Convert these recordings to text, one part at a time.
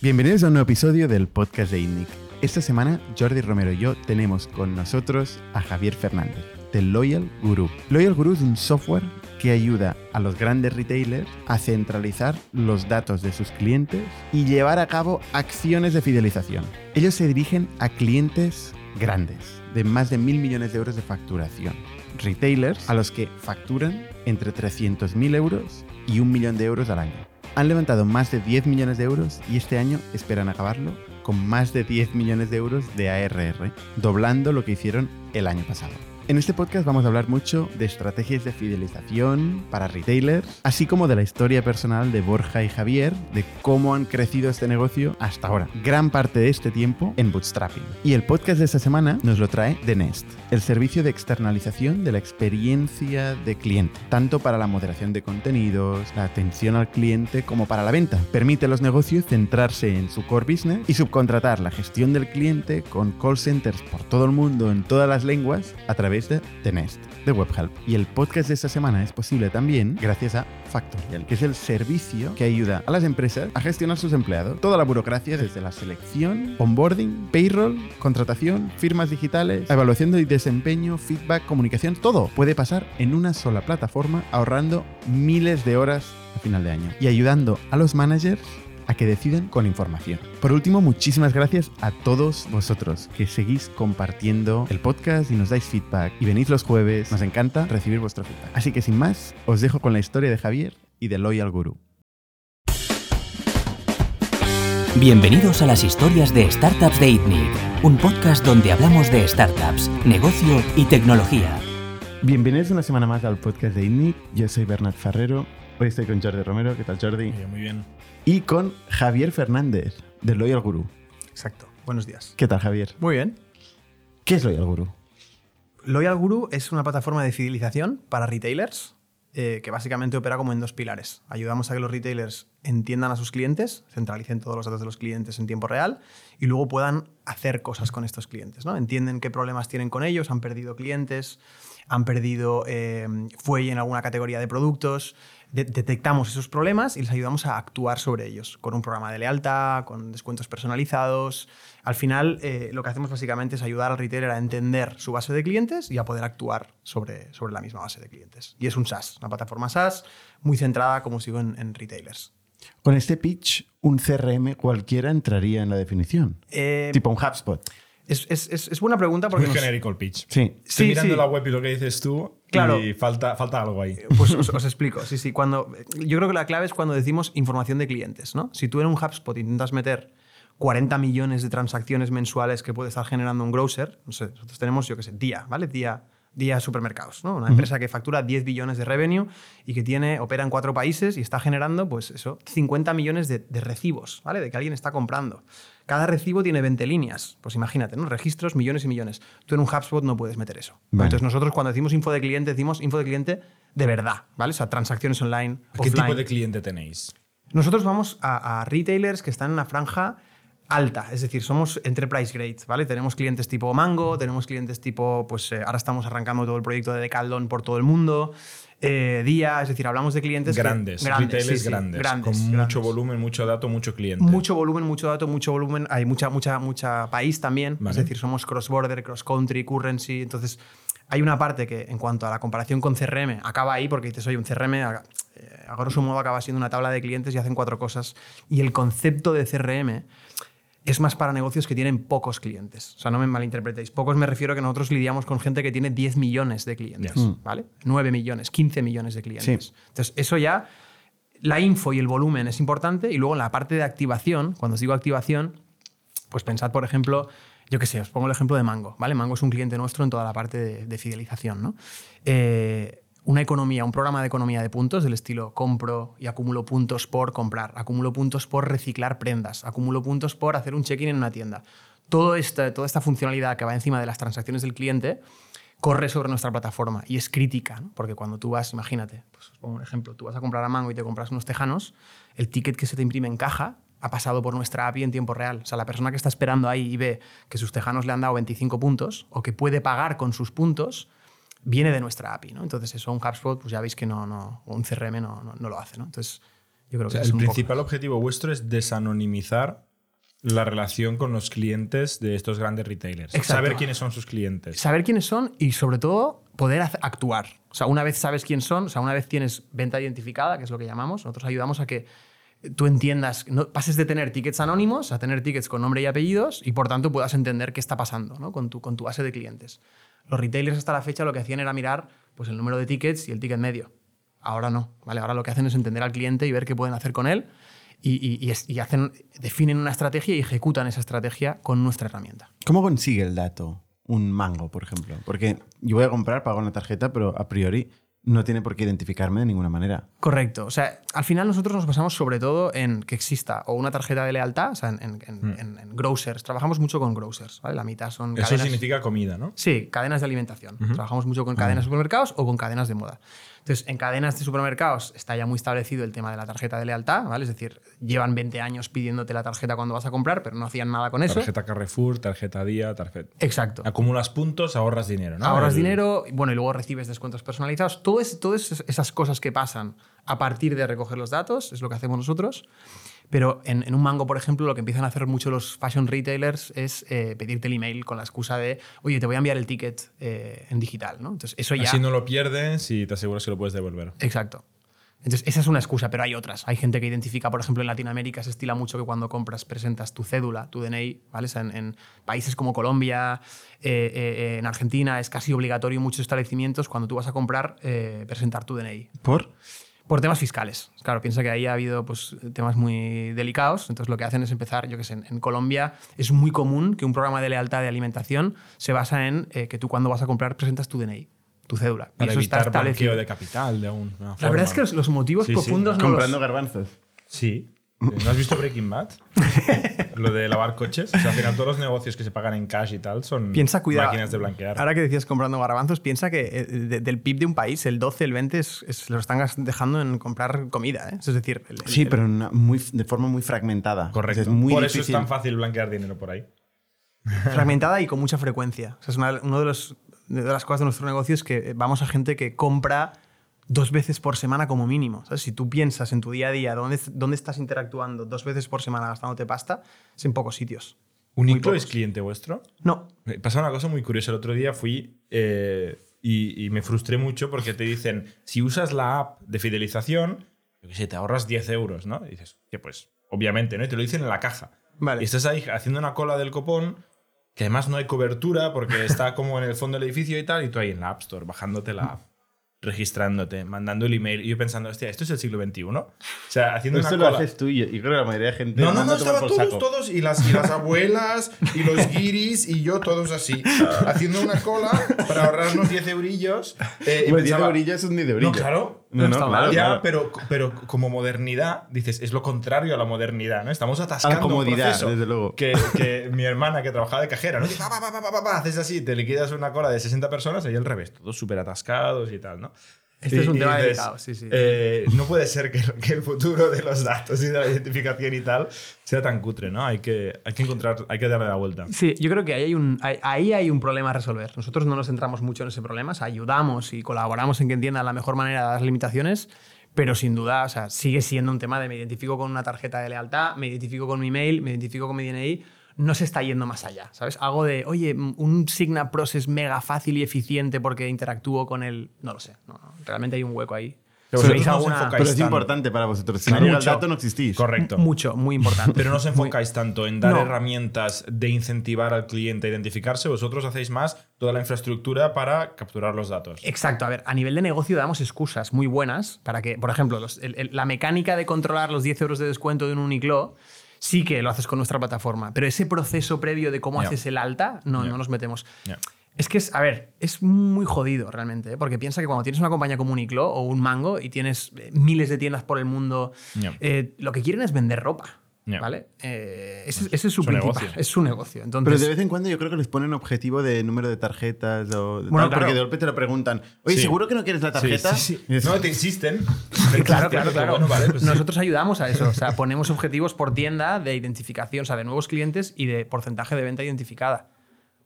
Bienvenidos a un nuevo episodio del podcast de INNIC. Esta semana Jordi Romero y yo tenemos con nosotros a Javier Fernández, de Loyal Guru. Loyal Guru es un software que ayuda a los grandes retailers a centralizar los datos de sus clientes y llevar a cabo acciones de fidelización. Ellos se dirigen a clientes grandes, de más de mil millones de euros de facturación. Retailers a los que facturan entre 300.000 euros y un millón de euros al año. Han levantado más de 10 millones de euros y este año esperan acabarlo con más de 10 millones de euros de ARR, doblando lo que hicieron el año pasado. En este podcast vamos a hablar mucho de estrategias de fidelización para retailers, así como de la historia personal de Borja y Javier, de cómo han crecido este negocio hasta ahora. Gran parte de este tiempo en bootstrapping. Y el podcast de esta semana nos lo trae The Nest, el servicio de externalización de la experiencia de cliente, tanto para la moderación de contenidos, la atención al cliente, como para la venta. Permite a los negocios centrarse en su core business y subcontratar la gestión del cliente con call centers por todo el mundo en todas las lenguas a través de The Nest, de WebHelp. Y el podcast de esta semana es posible también gracias a Factorial, que es el servicio que ayuda a las empresas a gestionar sus empleados. Toda la burocracia desde la selección, onboarding, payroll, contratación, firmas digitales, evaluación de desempeño, feedback, comunicación, todo puede pasar en una sola plataforma ahorrando miles de horas a final de año y ayudando a los managers a que deciden con información. Por último, muchísimas gracias a todos vosotros que seguís compartiendo el podcast y nos dais feedback y venís los jueves. Nos encanta recibir vuestro feedback. Así que sin más, os dejo con la historia de Javier y de Loyal Guru. Bienvenidos a las historias de Startups de ITNIC, un podcast donde hablamos de startups, negocio y tecnología. Bienvenidos una semana más al podcast de ITNIC. Yo soy Bernat Ferrero. Hoy estoy con Jordi Romero. ¿Qué tal, Jordi? Muy bien, muy bien. Y con Javier Fernández, de Loyal Guru. Exacto. Buenos días. ¿Qué tal, Javier? Muy bien. ¿Qué es Loyal Guru? Loyal Guru es una plataforma de fidelización para retailers eh, que básicamente opera como en dos pilares. Ayudamos a que los retailers entiendan a sus clientes, centralicen todos los datos de los clientes en tiempo real y luego puedan hacer cosas con estos clientes. ¿no? Entienden qué problemas tienen con ellos, han perdido clientes, han perdido eh, fuelle en alguna categoría de productos, de detectamos esos problemas y les ayudamos a actuar sobre ellos, con un programa de lealtad, con descuentos personalizados. Al final, eh, lo que hacemos básicamente es ayudar al retailer a entender su base de clientes y a poder actuar sobre, sobre la misma base de clientes. Y es un SaaS, una plataforma SaaS muy centrada, como sigo, en, en retailers. Con este pitch, un CRM cualquiera entraría en la definición. Eh, tipo un HubSpot. Es, es, es, es buena pregunta porque... Muy nos- genérico el pitch. Sí. Estoy Sí, mirando sí. la web y lo que dices tú Claro. y falta, falta algo ahí. Pues os, os explico. Sí, sí. Cuando, yo creo que la clave es cuando decimos información de clientes. ¿no? Si tú en un HubSpot intentas meter 40 millones de transacciones mensuales que puede estar generando un grocer, no sé, nosotros tenemos, yo qué sé, Día, ¿vale? Día, Día Supermercados, ¿no? Una empresa que factura 10 billones de revenue y que tiene, opera en cuatro países y está generando, pues eso, 50 millones de, de recibos, ¿vale? De que alguien está comprando. Cada recibo tiene 20 líneas. Pues imagínate, ¿no? Registros, millones y millones. Tú en un HubSpot no puedes meter eso. Vale. Entonces nosotros cuando decimos info de cliente, decimos info de cliente de verdad, ¿vale? O sea, transacciones online, ¿Qué offline. tipo de cliente tenéis? Nosotros vamos a, a retailers que están en una franja alta, es decir, somos enterprise grade, ¿vale? Tenemos clientes tipo Mango, tenemos clientes tipo, pues eh, ahora estamos arrancando todo el proyecto de Decathlon por todo el mundo, eh, Día, es decir, hablamos de clientes que- Grandes, grandes, retailers sí, sí, grandes, grandes, con grandes. mucho volumen, mucho dato, mucho cliente. Mucho volumen, mucho dato, mucho volumen. Hay mucha, mucha, mucha país también. Vale. Es decir, somos cross-border, cross-country, currency. Entonces, hay una parte que, en cuanto a la comparación con CRM, acaba ahí porque dices, oye, un CRM, a, eh, a grosso modo, acaba siendo una tabla de clientes y hacen cuatro cosas. Y el concepto de CRM es más para negocios que tienen pocos clientes. O sea, no me malinterpretéis. Pocos me refiero a que nosotros lidiamos con gente que tiene 10 millones de clientes, Yes. ¿vale? 9 millones, 15 millones de clientes. Entonces, eso ya, la info y el volumen es importante. Y luego en la parte de activación, cuando os digo activación, pues pensad, por ejemplo, yo qué sé, os pongo el ejemplo de Mango, ¿vale? Mango es un cliente nuestro en toda la parte de, de fidelización, ¿no? Eh, una economía, un programa de economía de puntos del estilo compro y acumulo puntos por comprar, acumulo puntos por reciclar prendas, acumulo puntos por hacer un check-in en una tienda. Todo esta, toda esta funcionalidad que va encima de las transacciones del cliente corre sobre nuestra plataforma y es crítica, porque cuando tú vas, imagínate, pues pongo un ejemplo, tú vas a comprar a Mango y te compras unos tejanos, el ticket que se te imprime en caja ha pasado por nuestra API en tiempo real. O sea, la persona que está esperando ahí y ve que sus tejanos le han dado 25 puntos o que puede pagar con sus puntos, viene de nuestra API. ¿no? Entonces, eso un HubSpot, pues ya veis que no, no, un CRM no, no, no lo hace. ¿no? Entonces, yo creo O que es el un poco- principal objetivo vuestro es desanonimizar la relación con los clientes de estos grandes retailers. Exacto. Saber quiénes son sus clientes. Saber quiénes son y sobre todo poder actuar. O sea, una vez sabes quién son, o sea, una vez tienes venta identificada, que es lo que llamamos, nosotros ayudamos a que tú entiendas, no, pases de tener tickets anónimos a tener tickets con nombre y apellidos y por tanto puedas entender qué está pasando ¿no? con, tu, con tu base de clientes. Los retailers hasta la fecha lo que hacían era mirar pues, el número de tickets y el ticket medio. Ahora no, ¿vale? Ahora lo que hacen es entender al cliente y ver qué pueden hacer con él y, hacen, definen una estrategia y ejecutan esa estrategia con nuestra herramienta. ¿Cómo consigue el dato un mango, por ejemplo? Porque yo voy a comprar, pago una tarjeta, pero a priori no tiene por qué identificarme de ninguna manera. Correcto. O sea, al final nosotros nos basamos sobre todo en que exista o una tarjeta de lealtad, o sea, en, en- en- en- en grocers. Trabajamos mucho con grocers, ¿vale? La mitad son Eso cadenas... significa comida, ¿no? Sí, cadenas de alimentación. Trabajamos mucho con cadenas de supermercados o con cadenas de moda. Entonces, en cadenas de supermercados está ya muy establecido el tema de la tarjeta de lealtad, ¿vale? Es decir, llevan 20 años pidiéndote la tarjeta cuando vas a comprar, pero no hacían nada con eso. Tarjeta Carrefour, tarjeta Día, tarjeta. Exacto. Acumulas puntos, ahorras dinero, ¿no? Ahorras El- dinero, y bueno, y luego recibes descuentos personalizados. Todo es- Todas esas cosas que pasan a partir de recoger los datos es lo que hacemos nosotros. Pero en, en un mango, por ejemplo, lo que empiezan a hacer mucho los fashion retailers es eh, pedirte el email con la excusa de, oye, te voy a enviar el ticket eh, en digital. ¿no? Entonces, eso ya. Así no lo pierdes y te aseguras que lo puedes devolver. Exacto. Entonces, esa es una excusa, pero hay otras. Hay gente que identifica, por ejemplo, en Latinoamérica se estila mucho que cuando compras presentas tu cédula, tu DNI, ¿vale? O sea, en, en países como Colombia, eh, eh, en Argentina es casi obligatorio en muchos establecimientos cuando tú vas a comprar eh, presentar tu DNI. ¿Por? Por temas fiscales. Claro, piensa que ahí ha habido pues, temas muy delicados. Entonces, lo que hacen es empezar, yo qué sé, en, en Colombia es muy común que un programa de lealtad de alimentación se basa en eh, que tú cuando vas a comprar presentas tu DNI, tu cédula. Y Para eso está evitar establecido. blanqueo de capital de alguna La forma. verdad es que los, los motivos Sí, sí. profundos no los- Comprando garbanzos. Sí. ¿No has visto Breaking Bad? Lo de lavar coches. O sea, al final todos los negocios que se pagan en cash y tal son Piensa, cuidado. máquinas de blanquear. Ahora que decías comprando garbanzos, piensa que eh, de- del PIB de un país, el 12, el 20 es, es- lo están dejando en comprar comida. ¿eh? Es decir, el- el- Sí, pero una- muy, de forma muy fragmentada. Correcto. Es muy Por difícil. eso es tan fácil blanquear dinero por ahí. fragmentada y con mucha frecuencia. O sea, es una, uno de, los, de las cosas de nuestro negocio es que vamos a gente que compra dos veces por semana como mínimo. ¿sabes? Si tú piensas en tu día a día dónde, dónde estás interactuando dos veces por semana gastándote pasta, es en pocos sitios. ¿Uniclo pocos. es cliente vuestro? No. Me pasa una cosa muy curiosa. El otro día fui eh, y, y me frustré mucho porque te dicen, si usas la app de fidelización, yo qué sé, te ahorras 10 euros, ¿no? Y dices, que pues, obviamente, ¿no? Y te lo dicen en la caja. Vale. Y estás ahí haciendo una cola del copón, que además no hay cobertura porque está como en el fondo del edificio y tal, y tú ahí en la App Store, bajándote la app, registrándote, mandando el email, y yo pensando, hostia, esto es el siglo XXI. O sea, haciendo Esto una lo cola. haces tú y, y creo que la mayoría de gente. No, no, no, estaban todos, saco. todos, y las, y las abuelas, y los guiris, y yo todos así, haciendo una cola para ahorrarnos 10 eurillos. eh, y Bueno, 10 pensaba, eurillos es un 10 No, eurillos. claro. No, no, está claro, mal. ya, claro. pero, pero como modernidad, dices, es lo contrario a la modernidad, ¿no? Estamos atascando A la comodidad, un proceso desde luego. Que, que mi hermana que trabajaba de cajera, ¿no? Dice, pa, pa, pa, haces así, te liquidas una cola de 60 personas y al revés, todos súper atascados y tal, ¿no? Este Y- es un tema dices, delicado, sí, sí. eh, no puede ser que, que el futuro de los datos y de la identificación y tal sea tan cutre, ¿no? Hay que, hay que encontrar, hay que darle la vuelta. Sí, yo creo que ahí hay, un, ahí- hay un problema a resolver. Nosotros no nos centramos mucho en ese problema, o sea, ayudamos y colaboramos en que entiendan la mejor manera de las limitaciones, pero sin duda, o sea, sigue siendo un tema de me identifico con una tarjeta de lealtad, me identifico con mi email, me identifico con mi DNI, no se está yendo más allá, ¿sabes? Algo de, oye, un Signa Pros es mega fácil y eficiente porque interactúo con el... No lo sé, no, no, realmente hay un hueco ahí. Pero ¿Tenéis vosotros no os alguna- enfocáis Pero es tanto. importante para vosotros. Si no llega el dato, no existís. Correcto. Mucho, muy importante. Pero no os enfocáis tanto en dar No. herramientas de incentivar al cliente a identificarse, vosotros hacéis más toda la infraestructura para capturar los datos. Exacto, a ver, a nivel de negocio damos excusas muy buenas para que, por ejemplo, los- el- el- la mecánica de controlar los 10 euros de descuento de un Uniqlo sí que lo haces con nuestra plataforma, pero ese proceso previo de cómo haces el alta, no, no nos metemos. Ya. Es que es, a ver, es muy jodido realmente, ¿eh? porque piensa que cuando tienes una compañía como Uniqlo o un Mango y tienes eh, miles de tiendas por el mundo, eh, lo que quieren es vender ropa. ¿Vale? Eh, ese, ese es su Su principal, negocio. es su negocio. Entonces, Pero de vez en cuando yo creo que les ponen objetivo de número de tarjetas o Bueno, tal, claro. porque de golpe te lo preguntan. Oye, Sí. ¿seguro que no quieres la tarjeta? Sí, sí, No, te insisten. Claro, claro, claro. Bueno, vale, pues sí. Nosotros ayudamos a eso. O sea, ponemos objetivos por tienda de identificación, o sea, de nuevos clientes y de porcentaje de venta identificada.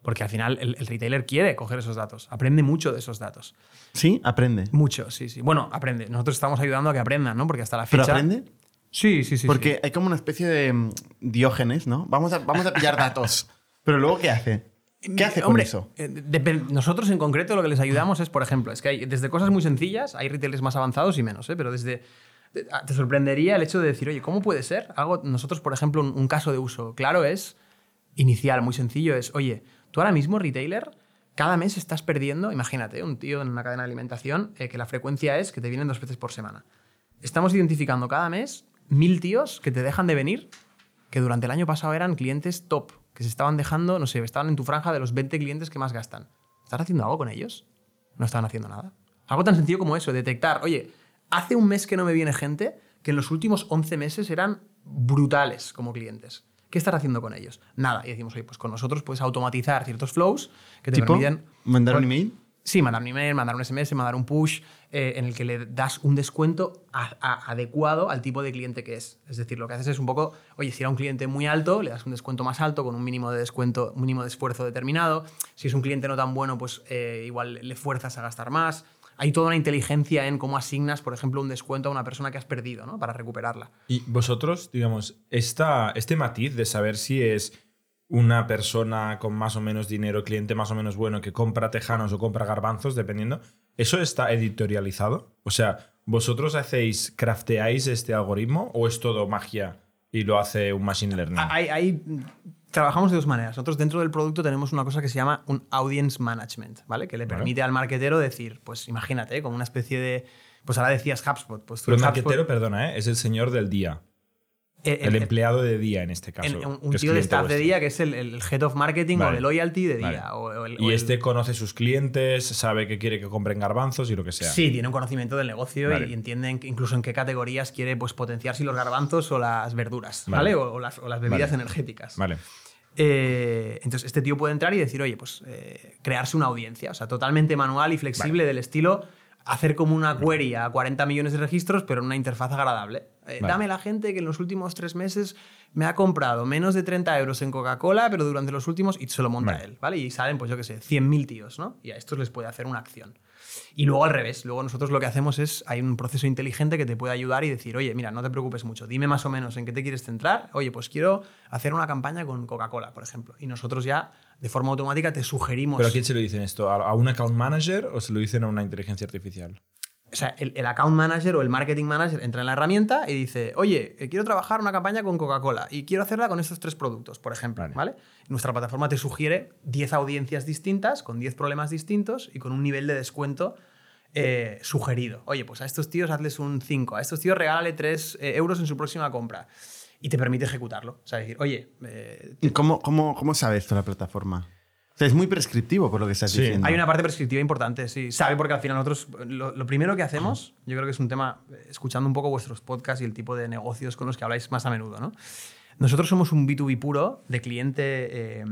Porque al final el, el retailer quiere coger esos datos, aprende mucho de esos datos. Sí, aprende. Mucho, sí, sí. Bueno, aprende. Nosotros estamos ayudando a que aprendan, ¿no? Porque hasta la ¿Pero fecha. aprende? Sí, sí, sí. Porque hay como una especie de mm, diógenes, ¿no? Vamos a, vamos a pillar datos. Pero luego, ¿qué hace? ¿Qué hace con Hombre, eso? eh, depen- nosotros en concreto lo que les ayudamos es, por ejemplo, es que hay desde cosas muy sencillas, hay retailers más avanzados y menos, ¿eh? pero desde... de- ah, Te sorprendería el hecho de decir, oye, ¿cómo puede ser? Algo, nosotros, por ejemplo, un, un caso de uso claro es, inicial, muy sencillo, es, oye, tú ahora mismo, retailer, cada mes estás perdiendo, imagínate, un tío en una cadena de alimentación, eh, que la frecuencia es que te vienen dos veces por semana. Estamos identificando cada mes mil tíos que te dejan de venir, que durante el año pasado eran clientes top, que se estaban dejando, no sé, estaban en tu franja de los 20 clientes que más gastan. ¿Estás haciendo algo con ellos? No estaban haciendo nada. Algo tan sencillo como eso, detectar, oye, hace un mes que no me viene gente que en los últimos 11 meses eran brutales como clientes. ¿Qué estás haciendo con ellos? Nada. Y decimos, oye, pues con nosotros puedes automatizar ciertos flows que te ¿Tipo? permiten... ¿Mandar un Bueno, email? Sí, mandar un email, mandar un SMS, mandar un push eh, en el que le das un descuento adecuado al tipo de cliente que es. Es decir, lo que haces es un poco, oye, si era un cliente muy alto, le das un descuento más alto con un mínimo de descuento, mínimo de esfuerzo determinado. Si es un cliente no tan bueno, pues eh, igual le fuerzas a gastar más. Hay toda una inteligencia en cómo asignas, por ejemplo, un descuento a una persona que has perdido, ¿no? Para recuperarla. Y vosotros, digamos, esta, este matiz de saber si es una persona con más o menos dinero, cliente más o menos bueno, que compra tejanos o compra garbanzos, dependiendo, ¿eso está editorializado? O sea, ¿vosotros hacéis, crafteáis este algoritmo o es todo magia y lo hace un machine learning? Hay, hay- trabajamos de dos maneras. Nosotros dentro del producto tenemos una cosa que se llama un audience management, ¿vale? Que le permite al marketero decir, pues imagínate, como una especie de... Pues ahora decías HubSpot. Pues tú Pero el marquetero, perdona, ¿eh? es el señor del día. Eh, El, eh, empleado de día en este caso. en- un, tío de staff de día que es el, el head of marketing o de loyalty de Vale. día. o- o el- o Y este conoce sus clientes, sabe que quiere que compren garbanzos y lo que sea. Sí, tiene un conocimiento del negocio Vale. y entiende en- incluso en qué categorías quiere pues, potenciar si los garbanzos o las verduras, Vale. O, o las, o las bebidas energéticas. Vale. Eh, entonces, este tío puede entrar y decir, oye, pues eh, crearse una audiencia, o sea, totalmente manual y flexible del estilo hacer como una query a 40 millones de registros, pero en una interfaz agradable. Eh, Vale. Dame la gente que en los últimos tres meses me ha comprado menos de 30 euros en Coca-Cola, pero durante los últimos, y se lo monta Vale. él, ¿vale? Y salen, pues yo qué sé, 100.000 tíos, ¿no? Y a estos les puede hacer una acción. Y luego al revés, luego nosotros lo que hacemos es, hay un proceso inteligente que te puede ayudar y decir, oye, mira, no te preocupes mucho, dime más o menos en qué te quieres centrar, oye, pues quiero hacer una campaña con Coca-Cola, por ejemplo. Y nosotros ya, de forma automática, te sugerimos... ¿Pero a quién se lo dicen esto? ¿A un account manager o se lo dicen a una inteligencia artificial? O sea, el, el account manager o el marketing manager entra en la herramienta y dice, oye, eh, quiero trabajar una campaña con Coca-Cola y quiero hacerla con estos tres productos, por ejemplo. Vale. ¿vale? Nuestra plataforma te sugiere 10 audiencias distintas, con 10 problemas distintos y con un nivel de descuento eh, sugerido. Oye, pues a estos tíos hazles un 5, a estos tíos regálale 3 eh, euros en su próxima compra. Y te permite ejecutarlo. O sea, decir, oye, eh, ¿Y ¿Cómo, cómo, ¿Cómo sabe esto la plataforma? O sea, es muy prescriptivo por lo que estás Sí. diciendo. Hay una parte prescriptiva importante, sí. Sabe porque al final nosotros, lo, lo primero que hacemos, yo creo que es un tema, eh, escuchando un poco vuestros podcasts y el tipo de negocios con los que habláis más a menudo, ¿no? Nosotros somos un B2B puro de cliente eh,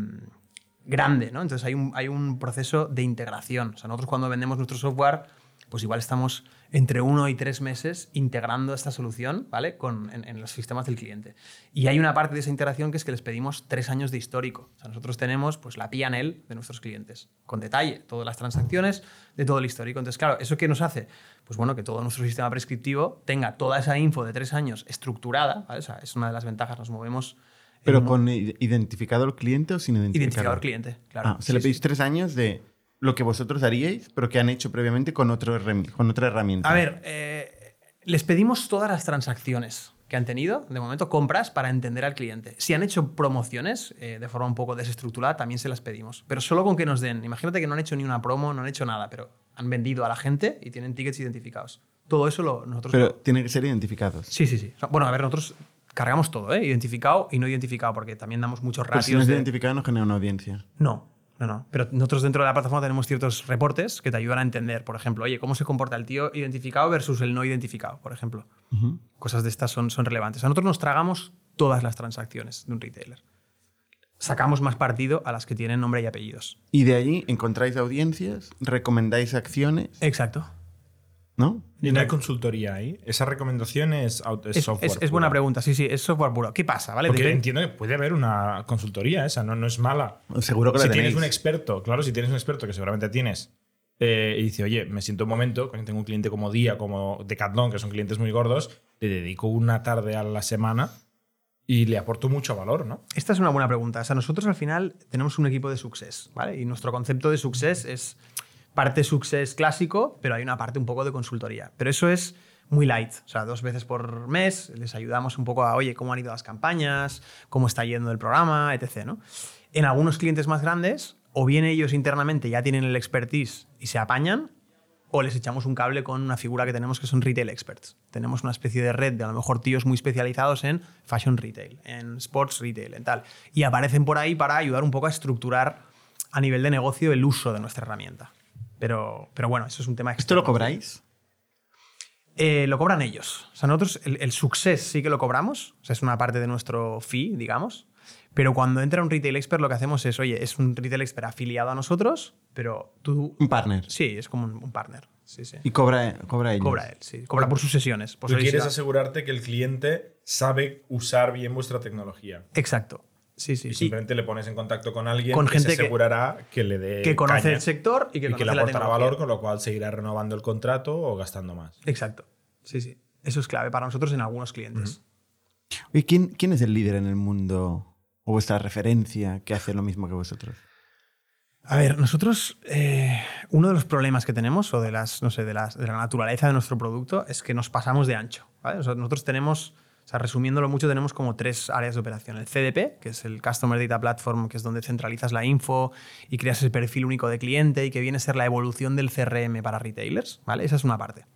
grande, ¿no? Entonces hay un, hay un proceso de integración. O sea, nosotros cuando vendemos nuestro software, pues igual estamos entre uno y tres meses integrando esta solución, ¿vale? Con, en, en los sistemas del cliente. Y hay una parte de esa integración que es que les pedimos tres años de histórico. O sea, nosotros tenemos pues, la P&L de nuestros clientes, con detalle, todas las transacciones de todo el histórico. Entonces, claro, ¿eso qué nos hace? Pues bueno, que todo nuestro sistema prescriptivo tenga toda esa info de tres años estructurada, ¿vale? O sea, es una de las ventajas, nos movemos... ¿Pero con i- identificado el cliente o sin identificador? identificador cliente, claro. Ah, o sea, le sí. pedís tres años de lo que vosotros haríais, pero que han hecho previamente con, otro con otra herramienta. A ver, eh, les pedimos todas las transacciones que han tenido, de momento compras, para entender al cliente. Si han hecho promociones eh, de forma un poco desestructurada, también se las pedimos. Pero solo con que nos den, imagínate que no han hecho ni una promo, no han hecho nada, pero han vendido a la gente y tienen tickets identificados. Todo eso lo, nosotros... Pero lo- tienen que ser identificados. Sí, sí, sí. Bueno, a ver, nosotros cargamos todo, ¿eh? identificado y no identificado, porque también damos muchos Pero si no ratios. es de- identificado no genera una audiencia. no, no, no. Pero nosotros dentro de la plataforma tenemos ciertos reportes que te ayudan a entender, por ejemplo, oye, cómo se comporta el tío identificado versus el no identificado, por ejemplo. Cosas de estas son, son relevantes. A nosotros nos tragamos todas las transacciones de un retailer. Sacamos más partido a las que tienen nombre y apellidos. Y de ahí encontráis audiencias, recomendáis acciones, Exacto. ¿No? ¿Y no hay consultoría ahí? Esa recomendación es, auto- es Es, software. es- es buena pregunta. Sí, sí, es software puro. ¿Qué pasa? ¿Vale? Porque ¿De qué- entiendo que puede haber una consultoría esa, no, no es mala. Seguro que si la tienes un experto, claro, si tienes un experto que seguramente tienes eh, y dice, oye, me siento un momento, cuando tengo un cliente como Día, como Decathlon, que son clientes muy gordos, le dedico una tarde a la semana y le aporto mucho valor, ¿no? Esta es una buena pregunta. O sea, nosotros al final tenemos un equipo de success, ¿vale? Y nuestro concepto de success es parte success clásico, pero hay una parte un poco de consultoría. Pero eso es muy light. O sea, dos veces por mes les ayudamos un poco a, oye, cómo han ido las campañas, cómo está yendo el programa, etc. ¿no? En algunos clientes más grandes, o bien ellos internamente ya tienen el expertise y se apañan, o les echamos un cable con una figura que tenemos que son retail experts. Tenemos una especie de red de a lo mejor tíos muy especializados en fashion retail, en sports retail, en tal. Y aparecen por ahí para ayudar un poco a estructurar a nivel de negocio el uso de nuestra herramienta. Pero, pero bueno, eso es un tema ¿Esto lo externo. cobráis? Eh, lo cobran ellos. O sea, nosotros el, el success sí que lo cobramos, o sea, es una parte de nuestro fee, digamos. Pero cuando entra un retail expert, lo que hacemos es, oye, es un retail expert afiliado a nosotros, pero tú. Un partner. Sí, es como un, un partner. Sí, sí. Y cobra, cobra ellos. Cobra él, sí. Cobra por sus sesiones. Por Tú quieres asegurarte que el cliente sabe usar bien vuestra tecnología. Exacto. Sí, sí. Y Y simplemente le pones en contacto con alguien Con que gente se asegurará que, le dé que conoce caña el sector y que y que le aportará valor, con lo cual seguirá renovando el contrato o gastando más. Exacto. Sí, sí. Eso es clave para nosotros en algunos clientes. ¿Y quién, quién es el líder en el mundo o vuestra referencia que hace lo mismo que vosotros? A ver, nosotros, eh, uno de los problemas que tenemos, o de, las, no sé, de, las- de la naturaleza de nuestro producto, es que nos pasamos de ancho. ¿vale? O sea, nosotros tenemos, sea, resumiéndolo mucho, tenemos como tres áreas de operación. El CDP, que es el Customer Data Platform, que es donde centralizas la info y creas ese perfil único de cliente y que viene a ser la evolución del CRM para retailers. ¿vale? Esa es una parte.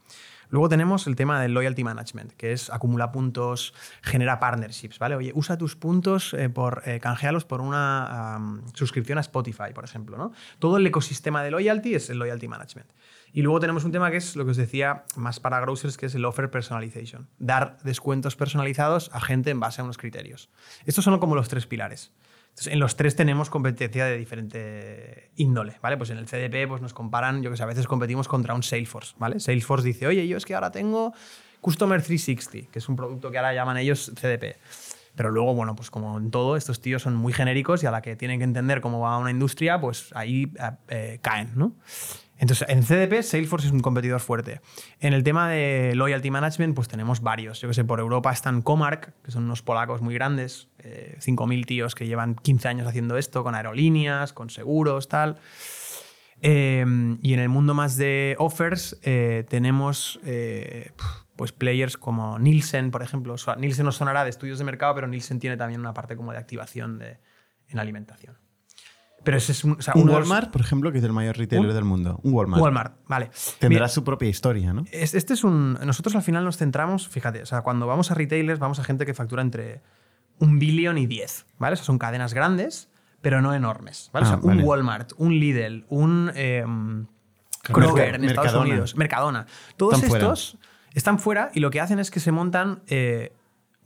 Luego tenemos el tema del loyalty management, que es acumula puntos, genera partnerships, ¿vale? Oye, usa tus puntos eh, por eh, por una suscripción a Spotify, por ejemplo, ¿no? Todo el ecosistema de loyalty es el loyalty management. Y luego tenemos un tema que es lo que os decía más para grocers, que es el offer personalization. Dar descuentos personalizados a gente en base a unos criterios. Estos son como los tres pilares. En los tres tenemos competencia de diferente índole, ¿vale? Pues en el CDP pues nos comparan, yo que sé, a veces competimos contra un Salesforce, ¿vale? Salesforce dice, oye, yo es que ahora tengo Customer 360, que es un producto que ahora llaman ellos CDP. Pero luego, bueno, pues como en todo, estos tíos son muy genéricos y a la que tienen que entender cómo va una industria, pues ahí eh, eh, caen, ¿no? Entonces, en CDP, Salesforce es un competidor fuerte. En el tema de loyalty management, pues tenemos varios. Yo que sé, por Europa están Comark, que son unos polacos muy grandes, eh, 5.000 tíos que llevan 15 años haciendo esto, con aerolíneas, con seguros, tal. Eh, y en el mundo más de offers eh, tenemos eh, pues players como Nielsen, por ejemplo. Nielsen nos sonará de estudios de mercado, pero Nielsen tiene también una parte como de activación de, en alimentación. Pero ese es un, o sea, Un uno de los- Walmart, por ejemplo, que es el mayor retailer ¿Un? del mundo. Un Walmart. Walmart, vale. Tendrá Mira, su propia historia, ¿no? es- Este es un. Nosotros al final nos centramos, fíjate, o sea, cuando vamos a retailers, vamos a gente que factura entre un billón y 10, ¿vale? O sea, son cadenas grandes, pero no enormes, ¿vale? O Ah, sea, vale. un Walmart, un Lidl, un em, Kroger en Estados Mercadona. Unidos, Mercadona. Todos Están fuera. estos están fuera y lo que hacen es que se montan eh,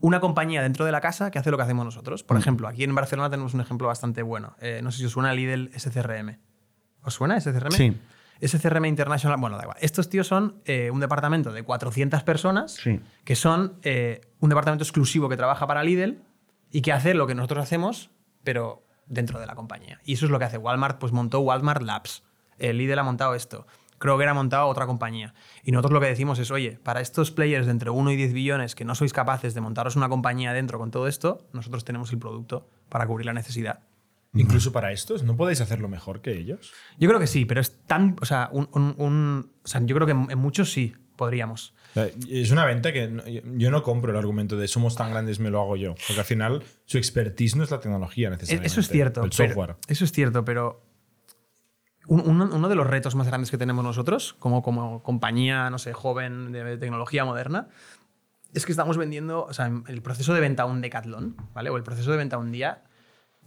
una compañía dentro de la casa que hace lo que hacemos nosotros. Mm. Por ejemplo, aquí en Barcelona tenemos un ejemplo bastante bueno. Eh, no sé si os suena Lidl SCRM. ¿Os suena SCRM? Sí. SCRM International, bueno, da igual. Estos tíos son eh, un departamento de 400 personas Sí. que son eh, un departamento exclusivo que trabaja para Lidl y que hace lo que nosotros hacemos, pero dentro de la compañía. Y eso es lo que hace Walmart, pues montó Walmart Labs. Eh, Lidl ha montado esto. Kroger ha montado otra compañía. Y nosotros lo que decimos es, oye, para estos players de entre 1 y 10 billones que no sois capaces de montaros una compañía dentro con todo esto, nosotros tenemos el producto para cubrir la necesidad. Incluso para estos, ¿no podéis hacerlo mejor que ellos? Yo creo que sí, pero es tan. O sea, un, un- un- o sea, yo creo que en, en muchos sí podríamos. Sea, Es una venta que no- yo no compro el argumento de somos tan grandes, me lo hago yo. Porque al final su expertise no es la tecnología necesariamente. Eso es cierto. El pero- software. eso es cierto, pero. Un- Uno, uno de los retos más grandes que tenemos nosotros, como, como compañía, no sé, joven de tecnología moderna, es que estamos vendiendo. O sea, el proceso de venta a un Decathlon, ¿vale? O el proceso de venta a un día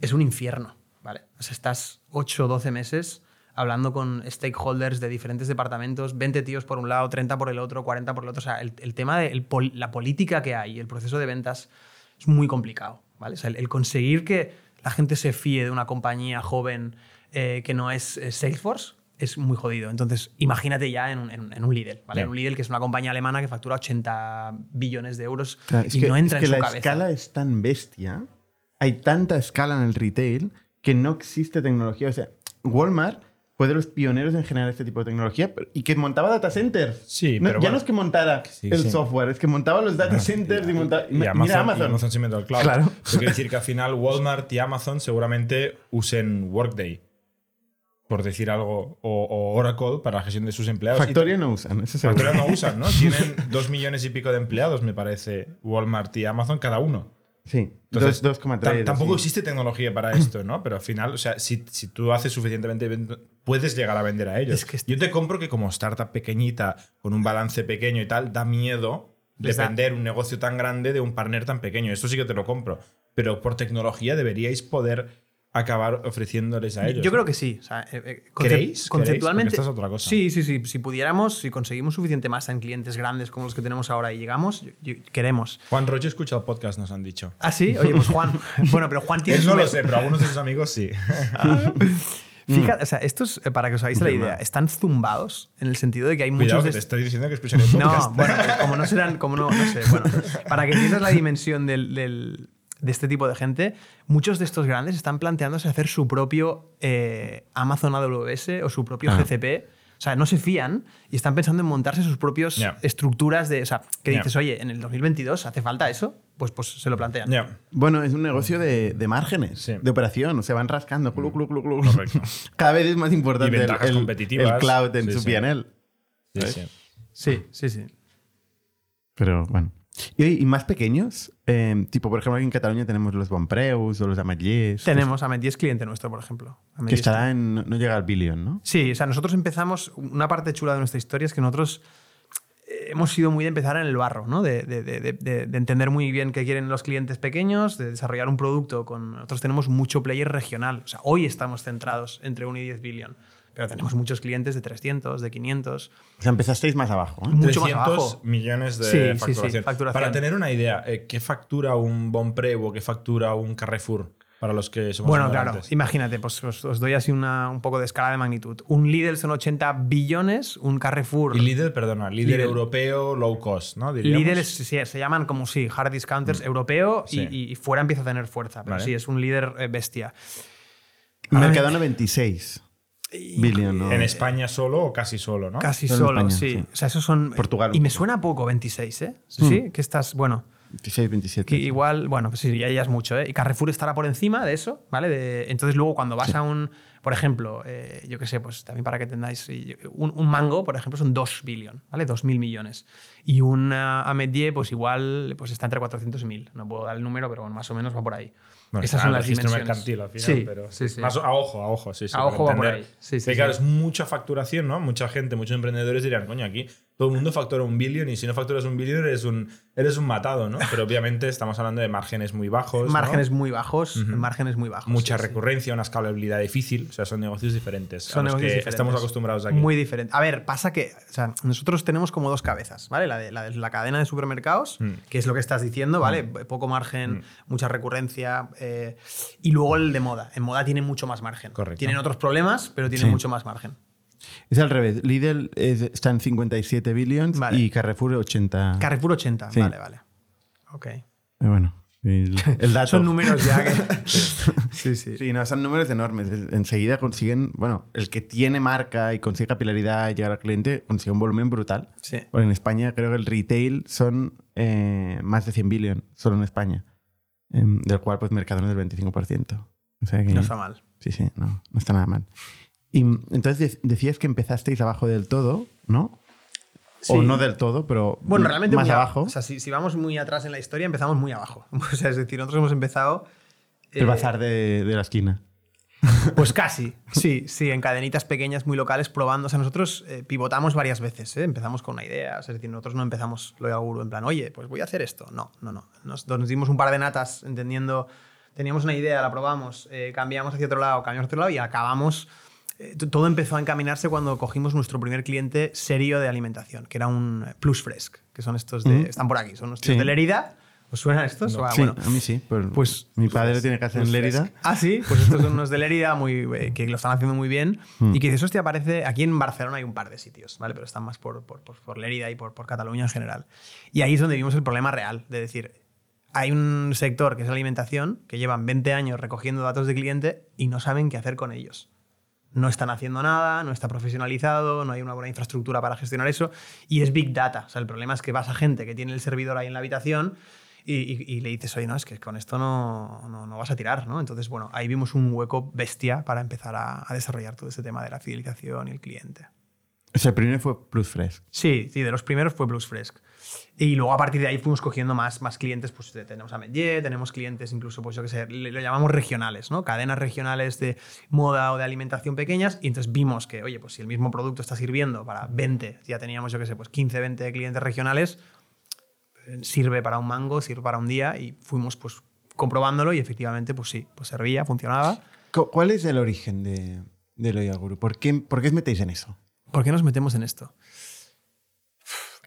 es un infierno, ¿vale? O sea, estás 8 o 12 meses hablando con stakeholders de diferentes departamentos, 20 tíos por un lado, 30 por el otro, 40 por el otro. O sea, el, el tema de el pol- la política que hay, el proceso de ventas es muy complicado, ¿vale? O sea, el, el conseguir que la gente se fíe de una compañía joven eh, que no es eh, Salesforce es muy jodido. Entonces, imagínate ya en un, en un- en un Lidl, ¿vale? Ya. En un Lidl que es una compañía alemana que factura 80 billones de euros Claro, y que, no entra es que en su la cabeza. escala es tan bestia, hay tanta escala en el retail que no existe tecnología. O sea, Walmart fue de los pioneros en generar este tipo de tecnología y que montaba data centers. Sí, No, pero ya bueno. no es que montara Sí, el sí. software, es que montaba los data centers y, montaba. Y mira Amazon, Amazon. y Amazon se inventó el cloud. Claro. Eso quiere decir que al final Walmart y Amazon seguramente usen Workday, por decir algo, o, o Oracle para la gestión de sus empleados. Factoria no usan, eso seguro. Factoria no usan, ¿no? Tienen dos millones y pico de empleados, me parece, Walmart y Amazon cada uno. Sí, Entonces, dos- 2,3. tam- tampoco existe tecnología para esto, ¿no? Pero al final, o sea, si, si tú haces suficientemente, puedes llegar a vender a ellos. Es que es- Yo te compro que como startup pequeñita, con un balance pequeño y tal, da miedo Les da- depender un negocio tan grande de un partner tan pequeño. Esto sí que te lo compro. Pero por tecnología deberíais poder acabar ofreciéndoles a ellos. Yo creo que sí. O sea, eh, eh, ¿Creéis? Conceptualmente. ¿Creéis? Esta es otra cosa. Sí, sí, sí. Si pudiéramos, si conseguimos suficiente masa en clientes grandes como los que tenemos ahora y llegamos, queremos. Juan Roche escucha el podcast, nos han dicho. Ah, sí. Oye, pues Juan. bueno, pero Juan tiene Él no lo sé, pero algunos de sus amigos sí. Fíjate, o sea, estos, eh, para que os hagáis la idea, están zumbados en el sentido de que hay Cuidado muchos que te estoy diciendo que escuchan el No, bueno, como no serán, como no, no sé, bueno, para que entiendas la dimensión del- del- de este tipo de gente, muchos de estos grandes están planteándose hacer su propio eh, Amazon AWS o su propio Ah. GCP. O sea, no se fían y están pensando en montarse sus propias estructuras de. O sea, que dices, oye, en el 2022 hace falta eso, pues, pues se lo plantean. Bueno, es un negocio de, de márgenes, Sí. de operación. O sea, van rascando. clu, clu, clu, clu. Correcto. Cada vez es más importante el, el- cloud en Sí, su sí. PNL. Sí, sí. Sí, sí, sí. Pero bueno. Y, ¿y más pequeños, eh, tipo, por ejemplo, aquí en Cataluña tenemos los Bonpreus o los Ametllers. Tenemos a Met 10 cliente nuestro, por ejemplo. Que 10 estará en. No llega al billón, ¿no? Sí, o sea, nosotros empezamos, una parte chula de nuestra historia es que nosotros eh, hemos sido muy de empezar en el barro, ¿no? De, de- de- de- de- de entender muy bien qué quieren los clientes pequeños, de desarrollar un producto con... Nosotros tenemos mucho player regional, o sea, hoy estamos centrados entre 1 y 10 billion, pero tenemos muchos clientes de 300, de 500. O sea, empezasteis más abajo. ¿eh? Mucho más 300 abajo. millones de Sí, sí, sí, facturación. Para tener una idea, eh, ¿qué factura un Bonpreu o qué factura un Carrefour? Para los que somos Bueno, claro, imagínate, pues os, os doy así una, un poco de escala de magnitud. Un Lidl son 80 billones, un Carrefour... Y Lidl, perdona, líder Lidl. europeo low cost, ¿no? Diríamos. Lidl es- sí, se llaman como sí, hard discounters europeo y- Sí. y, y fuera empieza a tener fuerza, pero Vale. sí, es un líder eh, bestia. Mercadona 26 billion, ¿no? En España solo o casi solo, ¿no? Casi Solo solo, en España, sí. sí. O sea, esos son. Portugal Y me suena poco 26, ¿eh? Sí, que estás. Bueno, 26, 27. que igual. Bueno, pues sí, ya, ya es mucho, ¿eh? Y Carrefour estará por encima de eso, ¿vale? De- entonces, luego cuando vas a un. Por ejemplo, eh, yo qué sé, pues también para que entendáis. y- Un, un mango, por ejemplo, son 2 billion, ¿vale? 2.000 millones. Y un Amedie, pues igual pues está entre 400 y 1.000. No puedo dar el número, pero bueno, más o menos va por ahí. Bueno, Esas son las dimensiones. mercantil al final, sí, pero sí, sí. Más a ojo, a ojo, sí, sí. A ojo va por ahí. Sí, claro, sí. es mucha facturación, ¿no? Mucha gente, muchos emprendedores dirán, coño, aquí todo el mundo factura un billón y si no facturas un billón eres un, eres un matado, ¿no? Pero obviamente estamos hablando de márgenes muy bajos. ¿no? Márgenes muy bajos, márgenes muy bajos. Mucha sí, sí. recurrencia, una escalabilidad difícil, o sea, son negocios diferentes. Son a los negocios que diferentes. estamos acostumbrados aquí. Muy diferente. A ver, pasa que o sea, nosotros tenemos como dos cabezas, ¿vale? La de la, de la cadena de supermercados, Mm. que es lo que estás diciendo, ¿vale? Poco margen, mucha recurrencia. eh, y luego el de moda. En moda tiene mucho más margen. Correcto. Tienen otros problemas, pero tienen Sí. mucho más margen. Es al revés. Lidl es- está en 57 billions Vale. y Carrefour 80. Carrefour 80, Sí. vale, vale. Ok. Eh, bueno, el, el dato. Son números ya que. sí, sí. Sí, no, son números enormes. Es- Enseguida consiguen, bueno, el que tiene marca y consigue capilaridad y llegar al cliente, consigue un volumen brutal. Sí. Bueno, en España creo que el retail son eh, más de 100 billion, solo en España. Em, del cual, pues, Mercadona es del 25%. O sea que, No está mal. Sí, sí, no, no está nada mal. Y entonces de- decías que empezasteis abajo del todo, ¿no? Sí. O no del todo, pero Bueno, realmente más muy abajo. O sea, si, si vamos muy atrás en la historia, empezamos muy abajo. O sea, es decir, nosotros hemos empezado. el eh, bazar de, de la esquina. Pues casi, sí, sí, en cadenitas pequeñas muy locales probando. O sea, nosotros eh, pivotamos varias veces, ¿eh? empezamos con una idea, es decir, nosotros no empezamos lo de Guru en plan, oye, pues voy a hacer esto. No, no, no. Nos, nos dimos un par de natas entendiendo, teníamos una idea, la probamos, eh, cambiamos hacia otro lado, cambiamos hacia otro lado y acabamos. Eh, todo empezó a encaminarse cuando cogimos nuestro primer cliente serio de alimentación, que era un Plus Fresh, que son estos de. Ujú. Están por aquí, son nuestros Sí. de Lerida. ¿Os suenan estos? Ah, sí, bueno. a mí sí. Pues, Pues- mi padre tiene casa en Lérida. Ah, sí, pues estos son unos de Lérida muy, eh, que lo están haciendo muy bien. Mm. Y que dices, hostia, aparece. Aquí en Barcelona hay un par de sitios, ¿vale? Pero están más por, por, por, Lérida y por, por Cataluña en general. Y ahí es donde vimos el problema real, de decir, hay un sector que es alimentación, que llevan 20 años recogiendo datos de cliente y no saben qué hacer con ellos. No están haciendo nada, no está profesionalizado, no hay una buena infraestructura para gestionar eso y es Big Data. O sea, el problema es que vas a gente que tiene el servidor ahí en la habitación y, y- y le dices, oye, no, es que con esto no, no, no vas a tirar, ¿no? Entonces, bueno, ahí vimos un hueco bestia para empezar a, a desarrollar todo ese tema de la fidelización y el cliente. O sea, el primero fue Plusfresh. Sí, sí, de los primeros fue Plusfresh. Y luego a partir de ahí fuimos cogiendo más, más clientes, pues tenemos a Medje, tenemos clientes incluso, pues yo qué sé, lo llamamos regionales, ¿no? Cadenas regionales de moda o de alimentación pequeñas y entonces vimos que, oye, pues si el mismo producto está sirviendo para 20, ya teníamos, yo qué sé, pues 15, 20 clientes regionales, sirve para un mango, sirve para un día y fuimos pues comprobándolo y efectivamente, pues sí, pues servía, funcionaba. ¿Cuál es el origen de, de Loyal Guru? ¿Por qué, ¿Por qué os metéis en eso? ¿Por qué nos metemos en esto?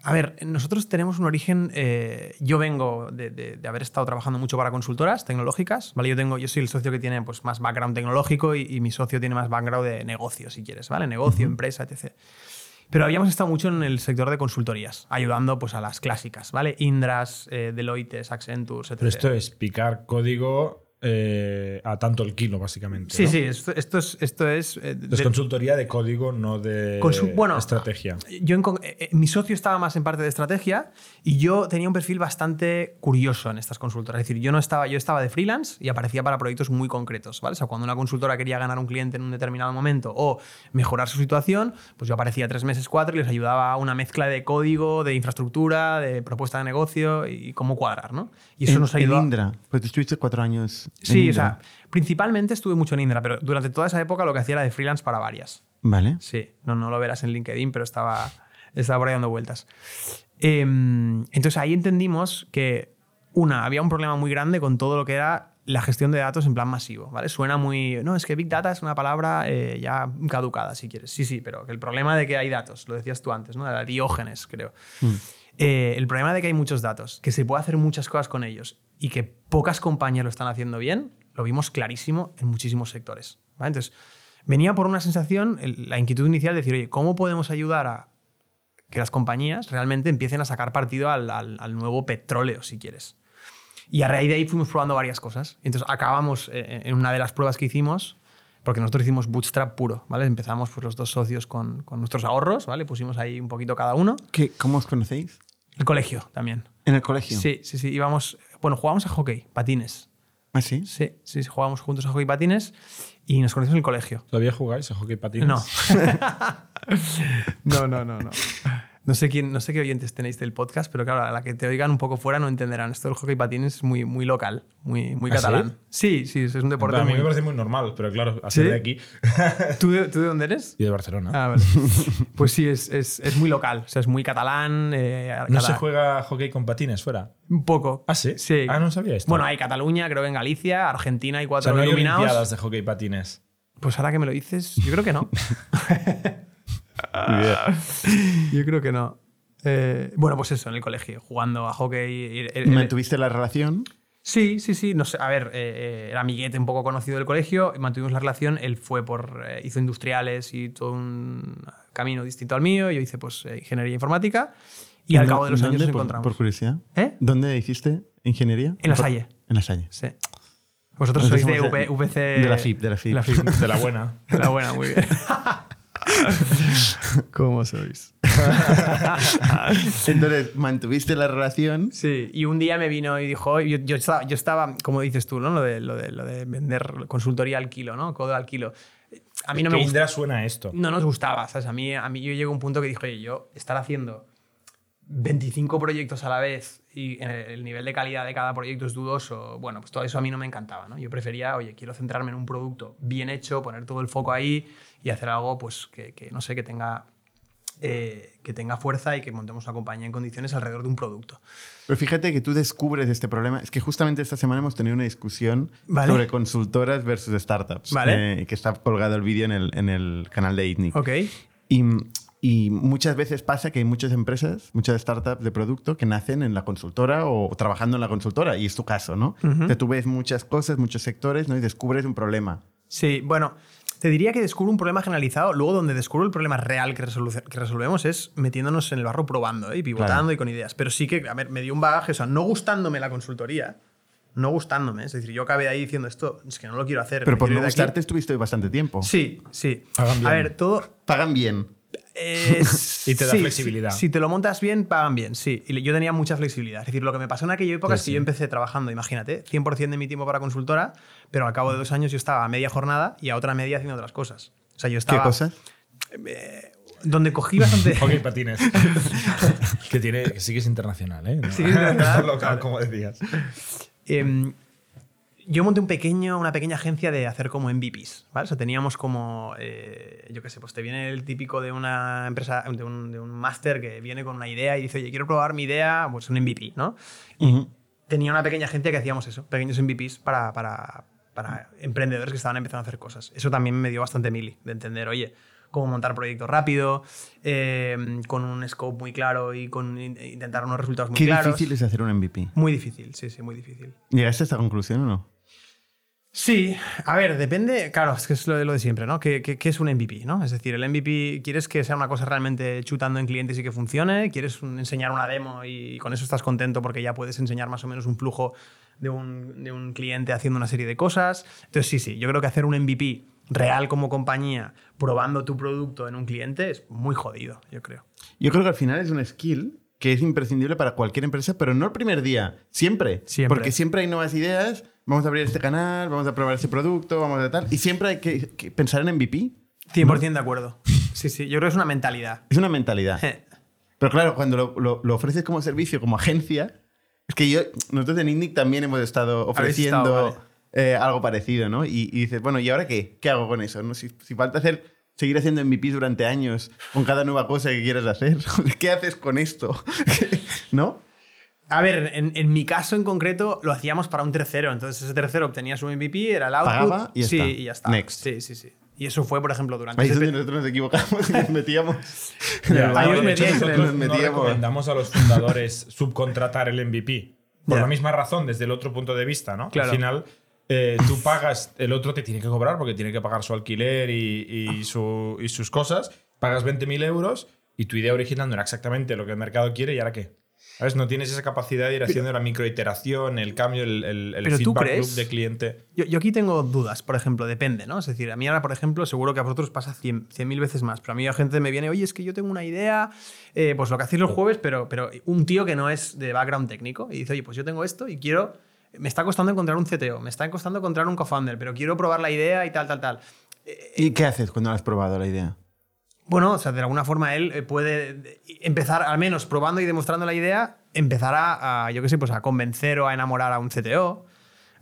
A ver, nosotros tenemos un origen. eh, yo vengo de, de- de haber estado trabajando mucho para consultoras tecnológicas. ¿vale? Yo, tengo, yo soy el socio que tiene pues, más background tecnológico y, y mi socio tiene más background de negocio, si quieres, ¿vale? Negocio, empresa, etc. Pero habíamos estado mucho en el sector de consultorías, ayudando pues, a las clásicas, ¿vale? Indras, eh, Deloitte, Accentures, etc. Pero esto es picar código eh, a tanto el kilo, básicamente. Sí, ¿no? sí, esto, esto es. Esto es eh, de- consultoría de código, no de Consu- bueno, estrategia. Yo en con- eh, eh, mi socio estaba más en parte de estrategia y yo tenía un perfil bastante curioso en estas consultoras. Es decir, yo no estaba, yo estaba de freelance y aparecía para proyectos muy concretos, ¿vale? O sea, cuando una consultora quería ganar un cliente en un determinado momento o mejorar su situación, pues yo aparecía tres meses, cuatro y les ayudaba a una mezcla de código, de infraestructura, de propuesta de negocio y cómo cuadrar, ¿no? Y eso en, nos en ayudó. Indra. Pues tú estuviste cuatro años. Sí, o sea, principalmente estuve mucho en Indra, pero durante toda esa época lo que hacía era de freelance para varias. Vale. Sí, no, no lo verás en LinkedIn, pero estaba, estaba por ahí dando vueltas. Em, entonces ahí entendimos que, una, había un problema muy grande con todo lo que era la gestión de datos en plan masivo, ¿vale? Suena muy... No, es que Big Data es una palabra eh, ya caducada, si quieres. Sí, sí, pero el problema de que hay datos, lo decías tú antes, ¿no? Era Diógenes, creo. Eh, el problema de que hay muchos datos, que se puede hacer muchas cosas con ellos y que pocas compañías lo están haciendo bien, lo vimos clarísimo en muchísimos sectores. ¿vale? Entonces, venía por una sensación, la inquietud inicial de decir, oye, ¿cómo podemos ayudar a que las compañías realmente empiecen a sacar partido al, nuevo petróleo, si quieres? Y a raíz de ahí fuimos probando varias cosas. Entonces, acabamos eh, en una de las pruebas que hicimos, porque nosotros hicimos bootstrap puro, ¿vale? Empezamos pues, los dos socios con, con nuestros ahorros, ¿vale? Pusimos ahí un poquito cada uno. ¿Qué, ¿Cómo os conocéis? El colegio también. En el colegio. Sí, sí, sí. Íbamos, bueno, jugábamos a hockey, patines. ¿Ah, sí? Sí, sí, sí, jugábamos juntos a hockey y patines y nos conocimos en el colegio. ¿Todavía jugáis a hockey patines? No. no, no, no, no. No sé, quién, no sé qué oyentes tenéis del podcast, pero claro, a la que te oigan un poco fuera no entenderán. Esto del hockey patines es muy, muy local, muy, muy ¿Ah, sí? catalán. Sí, sí, es un deporte a mí muy... me parece muy normal, pero claro, a ¿Sí? de aquí ¿Tú, de, tú de dónde eres? y de Barcelona. Ah, vale. Pues sí, es, es, es muy local, o sea, es muy catalán. eh, ¿No se juega hockey con patines fuera? Un poco. ¿Ah, sí? Sí. Ah, no sabía esto. Bueno, hay Cataluña, creo que en Galicia, Argentina hay o cuatro sea, no hay iluminados. olimpiadas de hockey patines. Pues ahora que me lo dices, yo creo que no. Bien. yo creo que no. Eh, bueno, pues eso, en el colegio, jugando a hockey. y- y- ¿Y ¿Mantuviste la relación? Sí, sí, sí. No sé, a ver, eh, eh, era amiguete un poco conocido del colegio, mantuvimos la relación. Él fue por. eh, hizo industriales y todo un camino distinto al mío. Yo hice, pues, eh, ingeniería informática. Y al ¿Dó- cabo de los años nos por- encontramos. Por, curiosidad. ¿Eh? ¿Dónde hiciste ingeniería? En La Por- Salle. En la Salle. Sí. Vosotros sois de somos de- UP- UPC. de la FIP, de la FIP. De la buena. De la buena, muy bien. ¿Cómo sois? Entonces, mantuviste la relación. Sí, y un día me vino y dijo, yo, yo estaba, yo estaba, como dices tú, ¿no? Lo de, lo, de, lo de vender consultoría al kilo, ¿no? Codo al kilo. A mí no ¿Qué me gusta. Suena esto? No nos gustaba, ¿sabes? A mí, a mí yo llego a un punto que dije, oye, yo estar haciendo 25 proyectos a la vez y el nivel de calidad de cada proyecto es dudoso, bueno, pues todo eso a mí no me encantaba, ¿no? Yo prefería, oye, quiero centrarme en un producto bien hecho, poner todo el foco ahí y hacer algo, pues, que, que, no sé, que tenga, eh, que tenga fuerza y que montemos una compañía en condiciones alrededor de un producto. Pero fíjate que tú descubres este problema. Es que justamente esta semana hemos tenido una discusión Vale. sobre consultoras versus startups. Vale. eh, que está colgado el vídeo en el, en el canal de ITNIC. Ok. Y, y muchas veces pasa que hay muchas empresas, muchas startups de producto que nacen en la consultora o trabajando en la consultora, y es tu caso, ¿no? Ujú. Que tú ves muchas cosas, muchos sectores, ¿no? Y descubres un problema. Sí, bueno, te diría que descubro un problema generalizado. Luego, donde descubro el problema real que, que resolvemos es metiéndonos en el barro probando ¿eh? y pivotando Claro. y con ideas. Pero sí que, a ver, me dio un bagaje, o sea, no gustándome la consultoría, no gustándome. Es decir, yo acabé ahí diciendo esto, es que no lo quiero hacer. Pero por no de aquí. gustarte estuviste bastante tiempo. Sí, sí. Pagan bien. A ver, todo. Pagan bien. Eh, Y te da sí, flexibilidad. Si, si te lo montas bien, pagan bien, sí. Y yo tenía mucha flexibilidad. Es decir, lo que me pasó en aquella época es que sí. yo empecé trabajando, imagínate, 100% de mi tiempo para consultora, pero al cabo de dos años yo estaba a media jornada y a otra media haciendo otras cosas. O sea, yo ¿Qué estaba. cosas? Donde cogí bastante. Hockey patines. que tiene, que sí que es internacional, ¿eh? No, Sí internacional, local, como decías. Em, yo monté un pequeño, una pequeña agencia de hacer como MVPs, ¿vale? O sea, teníamos como, eh, yo qué sé, pues te viene el típico de una empresa, de un, de un máster que viene con una idea y dice, oye, quiero probar mi idea, pues un MVP, ¿no? Ujú. Tenía una pequeña agencia que hacíamos eso, pequeños MVPs para, para, para emprendedores que estaban empezando a hacer cosas. Eso también me dio bastante mili, de entender, oye, cómo montar proyectos rápido, eh, con un scope muy claro y con in- intentar unos resultados muy Qué claros. difícil es hacer un MVP. Muy difícil, sí, sí, muy difícil. ¿Llegaste a esta conclusión o no? Sí, a ver, depende, claro, es que es lo de, lo de siempre, ¿no? ¿Qué, qué, qué es un MVP, ¿no? Es decir, el MVP, ¿quieres que sea una cosa realmente chutando en clientes y que funcione? ¿Quieres un- enseñar una demo y con eso estás contento porque ya puedes enseñar más o menos un flujo de un, de un cliente haciendo una serie de cosas? Entonces, sí, sí, yo creo que hacer un MVP real como compañía, probando tu producto en un cliente, es muy jodido, yo creo. Yo creo que al final es un skill que es imprescindible para cualquier empresa, pero no el primer día, siempre. Siempre. Porque siempre hay nuevas ideas, vamos a abrir este canal, vamos a probar este producto, vamos a tal, y siempre hay que, que pensar en MVP. 100% de acuerdo. Sí, sí, yo creo que es una mentalidad. Es una mentalidad. Pero claro, cuando lo, lo- lo ofreces como servicio, como agencia, es que yo, nosotros en Indic también hemos estado ofreciendo estado, vale. eh, algo parecido, ¿no? Y, y dices, bueno, ¿y ahora qué? ¿Qué hago con eso? ¿No? Si, si falta hacer, seguir haciendo MVPs durante años con cada nueva cosa que quieras hacer, ¿qué haces con esto? ¿No? A ver, en, en mi caso en concreto lo hacíamos para un tercero. Entonces ese tercero obtenía su MVP, era el output. Pagaba y ya sí, está. y ya está. Next. Sí, sí, sí. Y eso fue, por ejemplo, durante Ahí es donde nosotros nos equivocamos y nos metíamos. El ahí os barro. de hecho, metíais en el- nosotros nos no metíamos. recomendamos a los fundadores subcontratar el MVP. Por Ya. la misma razón, desde el otro punto de vista, ¿no? Claro. Al final, eh, tú pagas, el otro te tiene que cobrar porque tiene que pagar su alquiler y, y su- y sus cosas. Pagas 20.000 euros y tu idea original no era exactamente lo que el mercado quiere y ahora qué. ¿Sabes? No tienes esa capacidad de ir haciendo la microiteración, el cambio, el, el, el Pero tú feedback crees- loop de cliente. Yo, yo aquí tengo dudas, por ejemplo, depende, ¿no? Es decir, a mí ahora, por ejemplo, seguro que a vosotros pasa 100 100.000 veces más, pero a mí la gente me viene, oye, es que yo tengo una idea, eh, pues lo que hacéis los jueves, pero, pero un tío que no es de background técnico y dice, oye, pues yo tengo esto y quiero, me está costando encontrar un CTO, me está costando encontrar un co-founder, pero quiero probar la idea y tal, tal, tal. ¿Y qué haces cuando has probado la idea? Bueno, o sea, de alguna forma él eh, puede empezar, al menos probando y demostrando la idea, empezar a, a, yo qué sé, pues a convencer o a enamorar a un CTO,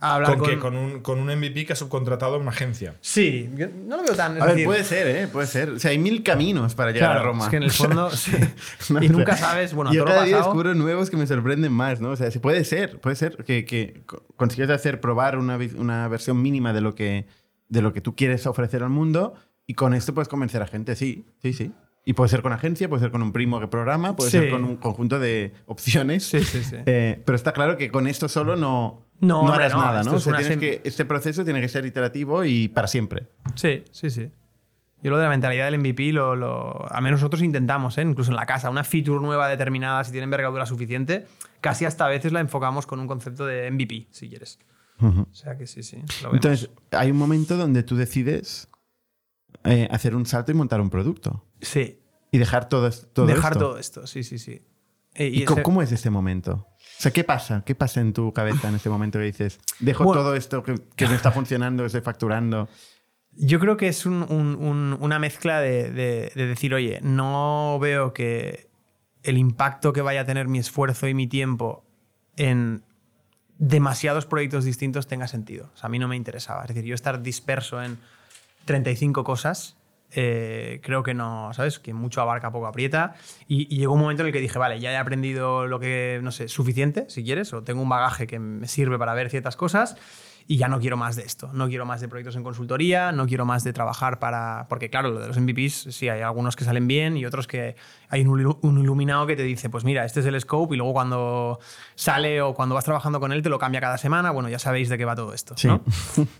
a hablar ¿Con, con... qué? Con un, con un MVP que ha subcontratado a una agencia. Sí, yo no lo veo tan... A ver, decir, puede ser, ¿eh? Puede ser. O sea, hay mil caminos para llegar Claro, a Roma. es que en el fondo... sí. No, y nunca sabes, bueno, a yo todo lo cada día pasado... descubro nuevos que me sorprenden más, ¿no? O sea, se puede ser, puede ser que, que co- consigues hacer probar una, una versión mínima de lo, que, de lo que tú quieres ofrecer al mundo y con esto puedes convencer a gente, sí, sí, sí. Y puede ser con agencia, puede ser con un primo que programa, puede Sí. ser con un conjunto de opciones. Sí, sí, sí. Eh, pero está claro que con esto solo no, No, hombre, harás no, nada, ¿no? O es sea, sem- que, este proceso tiene que ser iterativo y para siempre. Sí, sí, sí. Yo lo de la mentalidad del MVP, lo, lo, al menos nosotros intentamos, ¿eh? incluso en la casa, una feature nueva determinada, si tiene envergadura suficiente, casi hasta a veces la enfocamos con un concepto de MVP, si quieres. O sea que sí, sí. lo vemos. Entonces, hay un momento donde tú decides eh, hacer un salto y montar un producto. sí, Y dejar todo, todo dejar esto. todo esto, sí, sí, sí. Eh, ¿Y, y cómo es este momento? O sea, ¿qué pasa? ¿Qué pasa en tu cabeza en este momento que dices, dejo Bueno. todo esto que, que me está funcionando, estoy facturando? Yo creo que es un- un- un- una mezcla de, de- de decir, oye, no veo que el impacto que vaya a tener mi esfuerzo y mi tiempo en demasiados proyectos distintos tenga sentido. O sea, a mí no me interesaba. Es decir, yo estar disperso en 35 cosas, eh, creo que no, ¿sabes? Que mucho abarca, poco aprieta. Y, y llegó un momento en el que dije, vale, ya he aprendido lo que, no sé, suficiente, si quieres, o tengo un bagaje que me sirve para ver ciertas cosas. Y ya no quiero más de esto. No quiero más de proyectos en consultoría, no quiero más de trabajar para... Porque claro, lo de los MVPs, sí, hay algunos que salen bien y otros que hay un, ilu- un iluminado que te dice, pues mira, este es el scope y luego cuando sale o cuando vas trabajando con él te lo cambia cada semana. Bueno, ya sabéis de qué va todo esto. Sí. ¿no?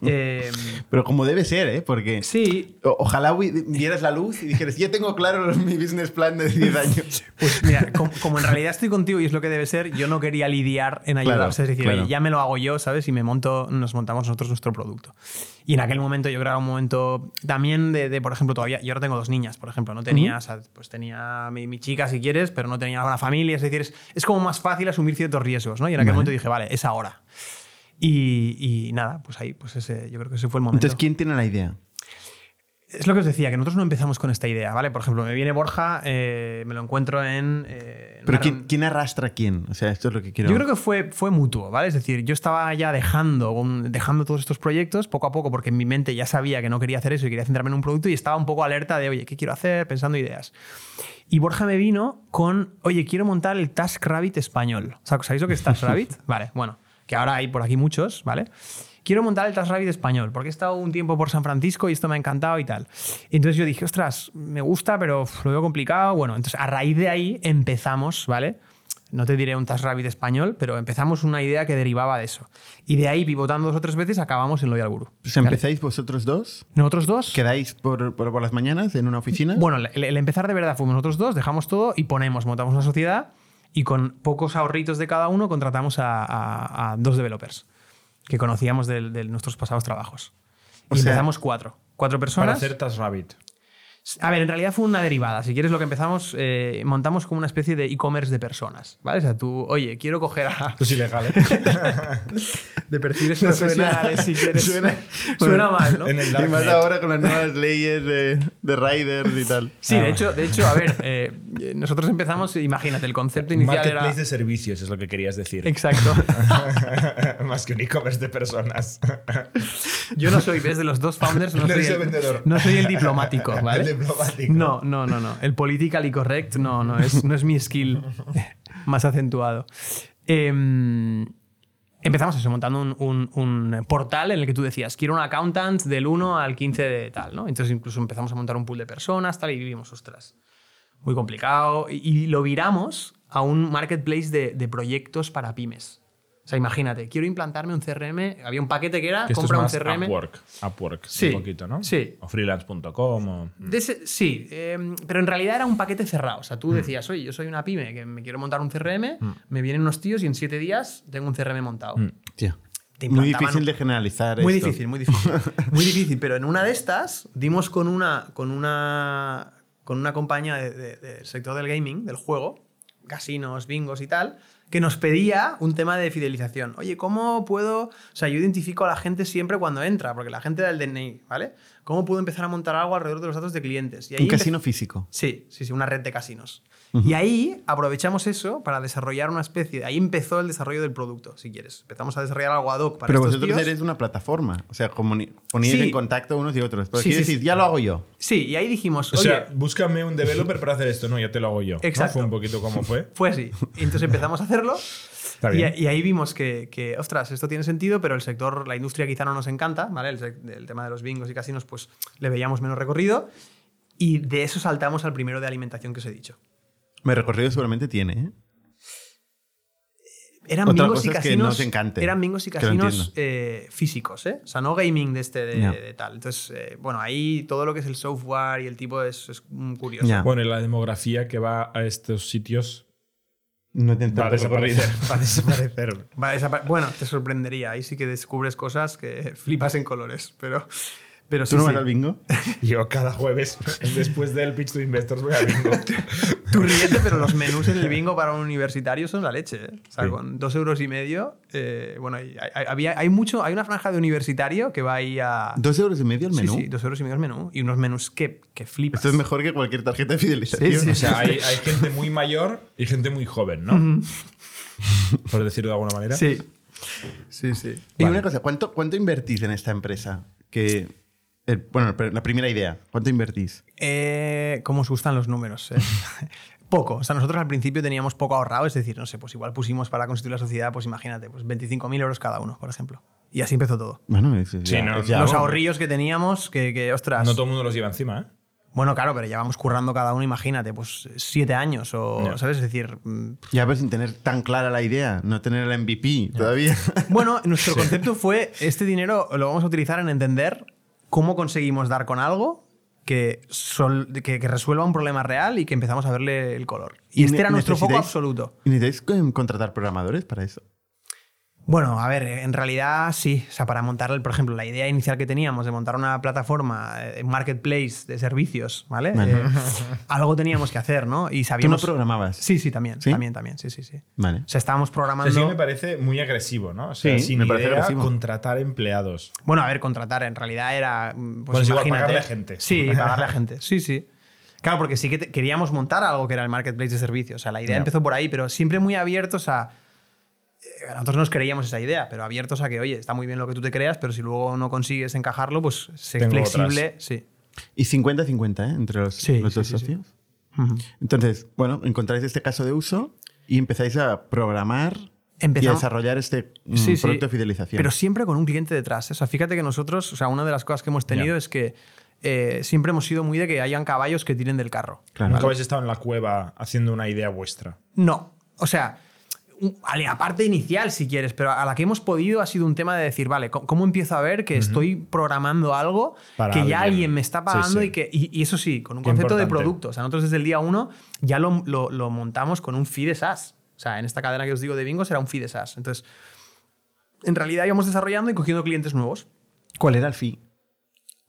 Eh, Pero como debe ser, ¿eh? Porque sí, ojalá vi- vieras la luz y dijeras, ya tengo claro mi business plan de 10 años. Pues mira, com- como, en realidad estoy contigo y es lo que debe ser, yo no quería lidiar en ayudar. Claro, es decir, claro. oye, ya me lo hago yo, ¿sabes? Y me monto, nos montamos nosotros nuestro producto. Y en aquel momento yo creo que era un momento también de, de, por ejemplo, todavía, yo ahora tengo dos niñas, por ejemplo, no tenía, o sea, pues tenía mi, mi chica si quieres, pero no tenía una familia, es decir, es, es como más fácil asumir ciertos riesgos, ¿no? Y en aquel Vale. momento dije, vale, es ahora. Y, y nada, pues ahí, pues ese, yo creo que ese fue el momento. Entonces, ¿quién tiene la idea? Es lo que os decía, que nosotros no empezamos con esta idea, ¿vale? Por ejemplo, me viene Borja, eh, me lo encuentro en... eh, Pero ¿quién, arrastra a quién? O sea, esto es lo que quiero. Yo creo que fue, fue mutuo, ¿vale? Es decir, yo estaba ya dejando, un- dejando todos estos proyectos poco a poco porque en mi mente ya sabía que no quería hacer eso y quería centrarme en un producto y estaba un poco alerta de, oye, ¿qué quiero hacer? Pensando ideas. Y Borja me vino con, oye, quiero montar el TaskRabbit español. O sea, ¿Sabéis lo que es TaskRabbit? vale, bueno, que ahora hay por aquí muchos, ¿vale? Quiero montar el TaskRabbit español porque he estado un tiempo por San Francisco y esto me ha encantado y tal. Entonces yo dije, ostras, me gusta, pero lo veo complicado. Bueno, entonces a raíz de ahí empezamos, ¿vale? No te diré un TaskRabbit español, pero empezamos una idea que derivaba de eso. Y de ahí, pivotando dos o tres veces, acabamos en Loyal Guru. Sea, ¿empezáis vosotros dos? Nosotros dos. ¿Quedáis por, por, por las mañanas en una oficina? Bueno, el, el empezar de verdad fuimos nosotros dos, dejamos todo y ponemos, montamos una sociedad y con pocos ahorritos de cada uno contratamos a, a- a dos developers que conocíamos de, de nuestros pasados trabajos. O Y sea- empezamos cuatro. Cuatro Para personas. hacer TaskRabbit. A ver, en realidad fue una derivada. Si quieres, lo que empezamos, eh, montamos como una especie de e-commerce de personas. ¿Vale? O sea, tú, oye, quiero coger a. Esto es ilegal, ¿eh? de perfiles Suena- profesionales, si quieres. suena- Suena mal, ¿no? En el y más ahora con las nuevas leyes de, de riders y tal. Sí, Ah. de hecho, de hecho, a ver, eh, nosotros empezamos, imagínate, el concepto inicial Marketplace era. de servicios es lo que querías decir. Exacto. Más que un e-commerce de personas. Yo no soy, ves, de los dos founders, no, No soy, el, el vendedor. no soy el diplomático, ¿vale? Diplomático. No, no, no, no. El politically correct, no, no, es, no es mi skill más acentuado. Em, empezamos eso, montando un, un- un portal en el que tú decías, quiero un accountant del 1 al 15 de tal, ¿no? Entonces incluso empezamos a montar un pool de personas, tal, y vivimos, ostras, muy complicado. Y, y lo viramos a un marketplace de, de proyectos para pymes. O sea, imagínate, quiero implantarme un CRM, había un paquete que era, Que esto es compra un más CRM. Upwork. Upwork, Sí, un poquito, ¿no? sí. O freelance.com. O... Ese- sí, eh, pero en realidad era un paquete cerrado. O sea, tú decías, oye, yo soy una pyme que me quiero montar un CRM, me vienen unos tíos y en siete días tengo un CRM montado. Tío, Te muy difícil de generalizar Muy esto. difícil, muy difícil. muy difícil, pero en una de estas dimos con una, con una, con una compañía de- de- del sector del gaming, del juego, casinos, bingos y tal, que nos pedía un tema de fidelización. Oye, ¿cómo puedo...? O sea, yo identifico a la gente siempre cuando entra, porque la gente da el DNI, ¿vale? ¿Cómo puedo empezar a montar algo alrededor de los datos de clientes? Y ahí Un casino físico. Sí, sí, sí, una red de casinos. Y ahí aprovechamos eso para desarrollar una especie. de- Ahí empezó el desarrollo del producto, si quieres. Empezamos a desarrollar algo ad hoc para Pero estos vosotros tíos. eres una plataforma. O sea, poníais Sí. en contacto unos y otros. Pero Sí, sí, decir, sí. ya lo hago yo. Sí, y ahí dijimos, O oye, sea, búscame un developer para hacer esto. No, ya te lo hago yo. ¿no? Exacto. Fue un poquito como fue. fue así. Y entonces empezamos a hacerlo. Está Y, bien. y ahí vimos que, que, ostras, esto tiene sentido, pero el sector, la industria quizá no nos encanta, ¿vale? El, tema de los bingos y casinos, pues le veíamos menos recorrido. Y de eso saltamos al primero de alimentación que os he dicho. Mi recorrido seguramente tiene, ¿eh? Eran Otra bingos y es que casinos. no os encante, eran bingos y que casinos eh, físicos, ¿eh? O sea, no gaming de este de, de tal. Entonces, eh, bueno, ahí todo lo que es el software y el tipo es, es curioso. Ya. Bueno, y la demografía que va a estos sitios No tiene va a desaparecer. Va a desaparecer. Va a bueno, te sorprendería. Ahí sí que descubres cosas que flipas en colores. Pero, pero ¿Tú sí, no sí. vas al bingo? Yo cada jueves, después del pitch to investors, voy a bingo. Tú ríete, pero los menús en el bingo para un universitario son la leche. ¿eh? O sea, Sí. con dos euros y medio. eh, bueno, hay, hay- había, hay mucho, hay una franja de universitario que va ahí a. ¿Dos euros y medio el Sí, menú? sí, dos euros y medio el menú. Y unos menús que, que flipas. Esto es mejor que cualquier tarjeta de fidelización. Sí, sí, O sea, hay, hay gente muy mayor y gente muy joven, ¿no? Por decirlo de alguna manera. Sí. Sí, sí. Y una cosa, ¿cuánto, ¿cuánto invertís en esta empresa? Que, el- bueno, la primera idea, ¿cuánto invertís? Eh, ¿Cómo os gustan los números? eh? Poco. O sea, nosotros al principio teníamos poco ahorrado, es decir, no sé, pues igual pusimos para constituir la sociedad, pues imagínate, pues 25.000 euros cada uno, por ejemplo. Y así empezó todo. Bueno, es, es Sí, ya- no, es ya Los algo. ahorrillos que teníamos, que, que, ostras. No todo el mundo los lleva encima, ¿eh? Bueno, claro, pero llevamos currando cada uno, imagínate, pues siete años o, Ya. ¿sabes? Es decir, mm, Ya, pero sin tener tan clara la idea, no tener el MVP todavía. Bueno, nuestro concepto fue, este dinero lo vamos a utilizar en entender cómo conseguimos dar con algo que, sol- que, que resuelva un problema real y que empezamos a verle el color. Y, ¿Y este era nuestro foco absoluto. ¿Y necesitáis contratar programadores para eso? Bueno, a ver, en realidad sí. O sea, para montar, el- por ejemplo, la idea inicial que teníamos de montar una plataforma, eh, marketplace de servicios, ¿vale? Vale. Eh, algo teníamos que hacer, ¿no? Y ¿Tú no sabíamos... programabas? Sí, sí, también. ¿Sí? También, también. Sí, sí, sí. Vale. O sea, estábamos O programando... sea, sí me parece muy agresivo, ¿no? O sea, Sí, sin me parece idea, agresivo. contratar empleados. Bueno, a ver, contratar en realidad era. mm, Pues Bueno, es igual, imagínate. pagarle a gente. Sí, pagarle a gente. Sí, sí. Claro, porque sí que queríamos montar algo que era el marketplace de servicios. O sea, la idea empezó por ahí, pero siempre muy abiertos a. eh, Nosotros nos creíamos esa idea, pero abiertos a que, oye, está muy bien lo que tú te creas, pero si luego no consigues encajarlo, pues sé Tengo flexible. Sí. Y 50-50, ¿eh? Entre los, Sí, los sí, dos sí, sí. socios. Entonces, bueno, encontráis este caso de uso y empezáis a programar y a Empezamos- desarrollar este mm, Sí, sí. producto de fidelización. Pero siempre con un cliente detrás. ¿eh? O sea, fíjate que nosotros, o sea, una de las cosas que hemos tenido es que eh, siempre hemos sido muy de que hayan caballos que tiren del carro. Claro. Nunca habéis estado en la cueva haciendo una idea vuestra. No. O sea, un- a la parte inicial, si quieres, pero a la que hemos podido ha sido un tema de decir, vale, ¿cómo, empiezo a ver que estoy programando algo Para que ya alguien. me está pagando sí. y que. Y, y eso sí, con un Qué concepto de producto. O sea, nosotros desde el día uno ya lo, lo- lo montamos con un fee de SaaS. O sea, en esta cadena que os digo de bingo será un fee de SaaS. Entonces, en realidad íbamos desarrollando y cogiendo clientes nuevos. ¿Cuál era el fee?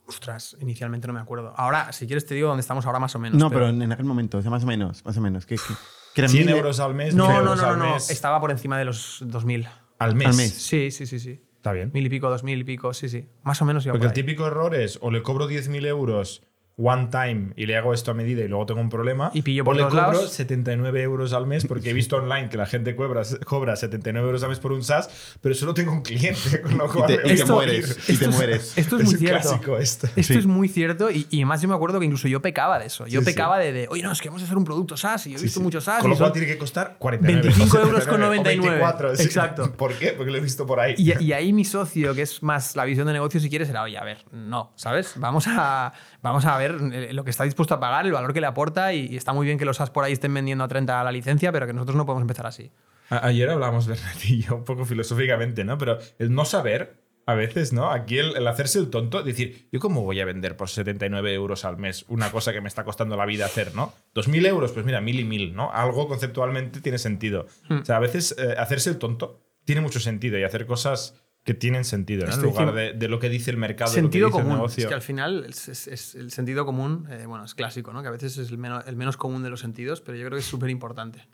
Ostras, inicialmente no me acuerdo. Ahora, si quieres, te digo dónde estamos ahora más o menos. No, pero en, en aquel momento, o sea, más o menos, más o menos. Que, que, que eran 100 mil- euros al mes, No, 1000 no, no, no, mes. Estaba por encima de los 2000. Al mes. Al mes. Sí, sí, sí, sí. Está bien. Mil y pico, dos mil y pico, sí, sí. Más o menos iba Porque el por ahí. típico error es o le cobro 10.000 euros one time y le hago esto a medida y luego tengo un problema. Y pillo por le cobro lados. 79 euros al mes porque he visto online que la gente cobra, cobra 79 euros al mes por un SaaS, pero solo tengo un cliente, con lo Y cual te, y te mueres. morir. Y te Esto es- mueres. Esto es, Es muy un cierto. clásico esto. Esto Sí. es muy cierto y, y además yo me acuerdo que incluso yo pecaba de eso. Yo Sí, sí. pecaba de, de, oye, no, es que vamos a hacer un producto SaaS y yo he visto sí. muchos SaaS. Con lo cual tiene que costar 49 25 o euros con 99. 24, sí. Exacto. ¿Por qué? Porque lo he visto por ahí. Y, y ahí mi socio, que es más la visión de negocio, si quieres, era, oye, a ver, no, ¿sabes? Vamos a, vamos a ver eh, lo que está dispuesto a pagar, el valor que le aporta y, y está muy bien que los SaaS por ahí estén vendiendo a 30 la licencia, pero que nosotros no podemos empezar así. A- Ayer hablábamos, Bernat y yo, un poco filosóficamente, ¿no? Pero el no saber, a veces, ¿no? Aquí el, el hacerse el tonto, decir, ¿yo cómo voy a vender por 79 euros al mes una cosa que me está costando la vida hacer, ¿no? 2.000 euros, pues mira, mil y mil, ¿no? Algo conceptualmente tiene sentido. Hmm. O sea, a veces eh, hacerse el tonto tiene mucho sentido y hacer cosas que tienen sentido, ¿no? En lugar de, de lo que dice el mercado, sentido lo que dice común. el negocio. Es que al final es, es- es el sentido común, eh, bueno, es clásico, ¿no? Que a veces es el menos, el menos común de los sentidos, pero yo creo que es súper importante.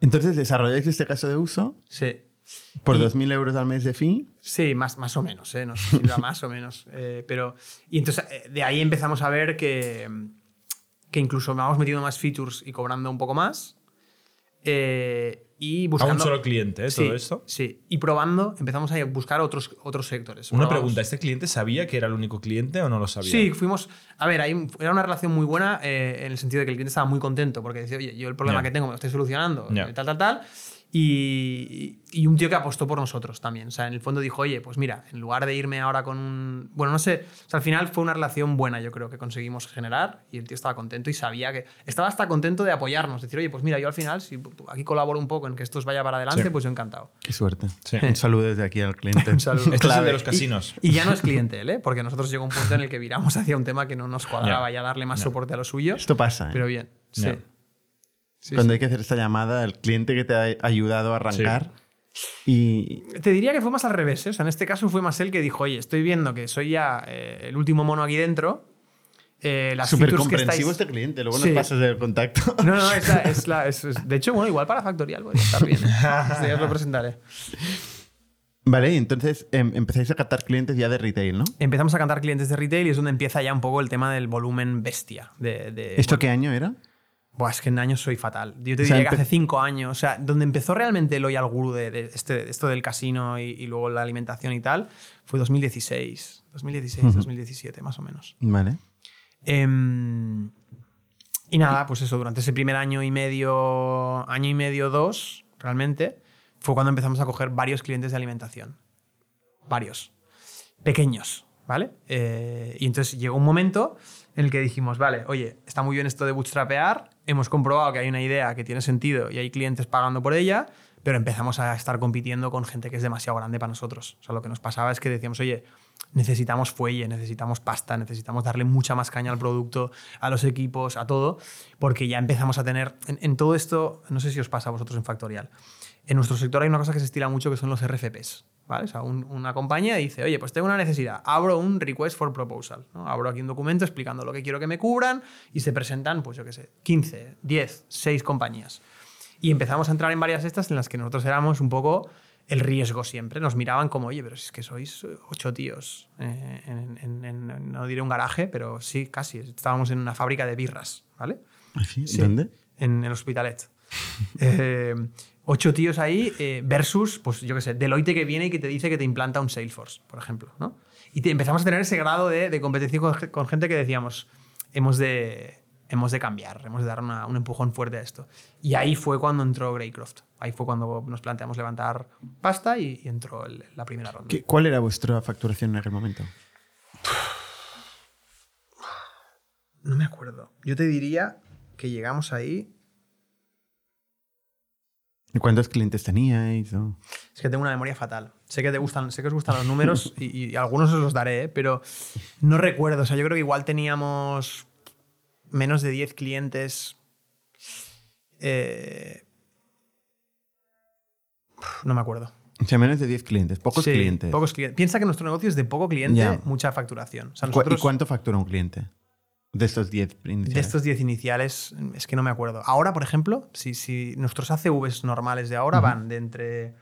Entonces desarrolláis este caso de uso Sí. por Y- 2.000 euros al mes de fee. Sí, más, más o menos, ¿eh? No sé si más o menos. eh, pero, y entonces eh, de ahí empezamos a ver que, que incluso vamos metiendo más features y cobrando un poco más. eh, y A buscando. un solo cliente, ¿eh? Sí, Todo esto. Sí, y probando empezamos a buscar otros, otros sectores. Una Probamos- pregunta, ¿este cliente sabía que era el único cliente o no lo sabía? Sí, fuimos. A ver, ahí era una relación muy buena eh, en el sentido de que el cliente estaba muy contento porque decía, oye, yo el problema que tengo me lo estoy solucionando, Ya. eh, tal, tal, tal. Y, y un tío que apostó por nosotros también. O sea, en el fondo dijo, oye, pues mira, en lugar de irme ahora con un. Bueno, no sé. O sea, al final fue una relación buena, yo creo, que conseguimos generar y el tío estaba contento y sabía que. Estaba hasta contento de apoyarnos. Decir, oye, pues mira, yo al final, si aquí colaboro un poco en que esto os vaya para adelante, Sí. pues yo encantado. Qué suerte. Sí. Un saludo desde aquí al cliente. Un saludo. Este es el de los casinos. Y ya no es cliente él, ¿eh? Porque nosotros llegó un punto en el que viramos hacia un tema que no nos cuadraba Ya. ya darle más soporte a lo suyo. Esto pasa. ¿eh? Pero bien, sí. Sí, Cuando sí. hay que hacer esta llamada, el cliente que te ha ayudado a arrancar y Te diría que fue más al revés. ¿eh? O sea, en este caso fue más él que dijo, oye, estoy viendo que soy ya eh, el último mono aquí dentro. Eh, las súper features que comprensivo estáis... este cliente. Luego Sí. nos pasas el contacto. No, no, es la... es- es- De hecho, bueno, igual para Factorial podría estar bien. ¿eh? Este ya os lo presentaré. Vale, y entonces em, empezáis a captar clientes ya de retail, ¿no? Empezamos a cantar clientes de retail y es donde empieza ya un poco el tema del volumen bestia. De, de- ¿Esto qué año era? Buah, es que en años soy fatal. Yo te O sea, diría que hace cinco años, o sea, donde empezó realmente el Loyal Guru de, de este, esto del casino y, y luego la alimentación y tal, fue 2016, 2016, 2017, más o menos. Vale. Em, Y nada, pues eso, durante ese primer año y medio, año y medio, dos, realmente, fue cuando empezamos a coger varios clientes de alimentación. Varios. Pequeños, ¿vale? Eh, y entonces llegó un momento en el que dijimos, vale, oye, está muy bien esto de bootstrapear, hemos comprobado que hay una idea que tiene sentido y hay clientes pagando por ella, pero empezamos a estar compitiendo con gente que es demasiado grande para nosotros. O sea, lo que nos pasaba es que decíamos, oye, necesitamos fuelle, necesitamos pasta, necesitamos darle mucha más caña al producto, a los equipos, a todo, porque ya empezamos a tener, en, todo esto, no sé si os pasa a vosotros en Factorial, en nuestro sector hay una cosa que se estila mucho que son los RFPs. ¿Vale? O sea, una compañía dice, oye, pues tengo una necesidad, abro un request for proposal, ¿no? abro aquí un documento explicando lo que quiero que me cubran y se presentan, pues yo qué sé, 15, 10, 6 compañías. Y empezamos a entrar en varias estas en las que nosotros éramos un poco el riesgo siempre. Nos miraban como, oye, pero si es que sois ocho tíos eh, en, no diré un garaje, pero sí, casi. Estábamos en una fábrica de birras, ¿vale? ¿Ah, ¿Sí? ¿Dónde? En el Hospitalet. Eh, ocho tíos ahí eh, versus, pues yo qué sé, Deloitte que viene y que te dice que te implanta un Salesforce, por ejemplo, ¿no? Y empezamos a tener ese grado de, de competencia con, gente que decíamos, hemos de, hemos de cambiar, hemos de dar un empujón fuerte a esto. Y ahí fue cuando entró Greycroft. Ahí fue cuando nos planteamos levantar pasta y, entró la primera ronda. ¿Cuál era vuestra facturación en aquel momento? No me acuerdo. Yo te diría que llegamos ahí. ¿Y cuántos clientes teníais? Es que tengo una memoria fatal. Sé que, te gustan, sé que os gustan los números y, algunos os los daré, ¿eh? pero no recuerdo. O sea, yo creo que igual teníamos menos de 10 clientes. Eh, no me acuerdo. O sea, menos de 10 clientes, pocos clientes. Pocos clientes. Piensa que nuestro negocio es de poco cliente, mucha facturación. ¿Y cuánto factura un cliente? De estos 10 iniciales. De estos 10 iniciales, es que no me acuerdo. Ahora, por ejemplo, si, si nuestros ACVs normales de ahora van de entre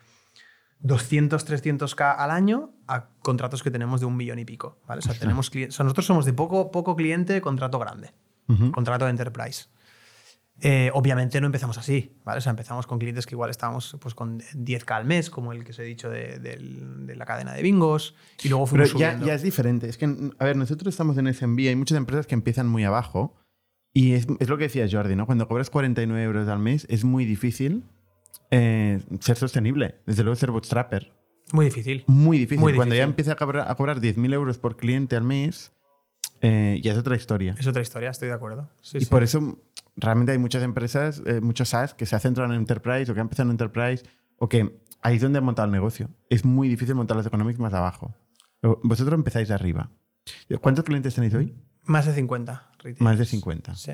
200, 300k al año a contratos que tenemos de un millón y pico. ¿vale? O sea, tenemos nosotros somos de poco, poco cliente, contrato grande contrato de enterprise. Eh, obviamente no empezamos así, ¿vale? O sea, empezamos con clientes que igual estábamos pues, con 10k al mes, como el que os he dicho de, la cadena de bingos, y luego fuimos Pero ya, ya, es diferente. Es que, a ver, nosotros estamos en SMB, hay muchas empresas que empiezan muy abajo, y es, es lo que decía Jordi, ¿no? Cuando cobras 49 euros al mes es muy difícil eh, ser sostenible, desde luego ser bootstrapper. Muy difícil. Muy difícil. Cuando ya empieza a cobrar, a cobrar 10.000 euros por cliente al mes, eh, y es otra historia. Es otra historia, estoy de acuerdo. y por eso realmente hay muchas empresas, eh, muchos SaaS que se centrado en Enterprise o que han empezado en Enterprise o que ahí es donde han montado el negocio. Es muy difícil montar los economics más abajo. Vosotros empezáis de arriba. ¿Cuántos clientes tenéis hoy? Más de 50. Más de 50. Sí.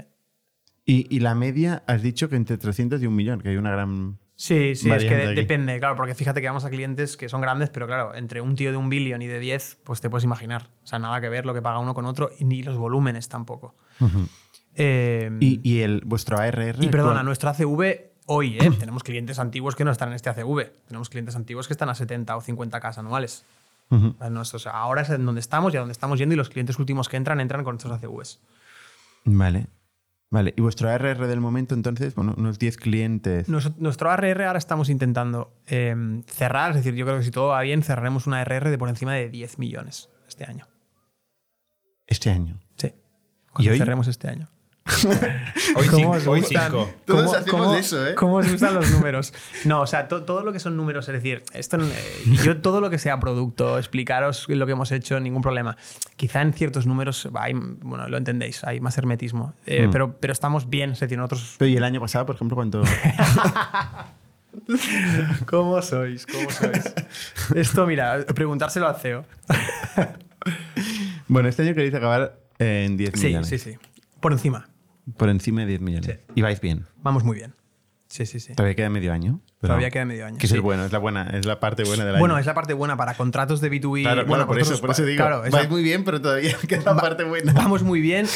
Y, y, la media, has dicho que entre 300 y un millón, que hay una gran Sí, sí, es que depende, claro, porque fíjate que vamos a clientes que son grandes, pero claro, entre un tío de un billón y de 10, pues te puedes imaginar. O sea, nada que ver lo que paga uno con otro y ni los volúmenes tampoco. Eh, ¿Y, el, vuestro ARR? Y perdona, nuestro ACV hoy, ¿eh? tenemos clientes antiguos que no están en este ACV. Tenemos clientes antiguos que están a 70 o 50 casas anuales. ahora es en donde estamos y a donde estamos yendo y los clientes últimos que entran, entran con estos ACVs. Vale. Vale, y vuestro ARR del momento entonces, bueno, unos 10 clientes. nuestro ARR ahora estamos intentando em, cerrar, es decir, yo creo que si todo va bien, cerraremos un ARR de por encima de 10 millones este año. ¿Este año? Sí. ¿Y hoy? cerremos este año. hoy, cinco, Todos hacemos eso, ¿eh? ¿Cómo os gustan los números? No, o sea, todo lo que son números, es decir, esto, eh, yo todo lo que sea producto, explicaros lo que hemos hecho, ningún problema. Quizá en ciertos números, hay, bueno, lo entendéis, hay más hermetismo, eh, mm. pero, pero estamos bien, es decir, nosotros... Pero ¿y el año pasado, por ejemplo, cuánto...? ¿Cómo sois? ¿Cómo sois? Esto, mira, preguntárselo al CEO. bueno, este año queréis acabar en 10 millones. Sí, sí, sí. Por encima. Por encima de 10 millones. Y vais bien. Vamos muy bien. Sí, sí, sí. Todavía queda medio año. Todavía queda medio año. Que es el bueno, es la buena, es la parte buena del año. Bueno, es la parte buena para contratos de B2B. Claro, bueno, por, eso, por eso digo. Claro, vais muy bien, pero todavía queda la parte buena. Vamos muy bien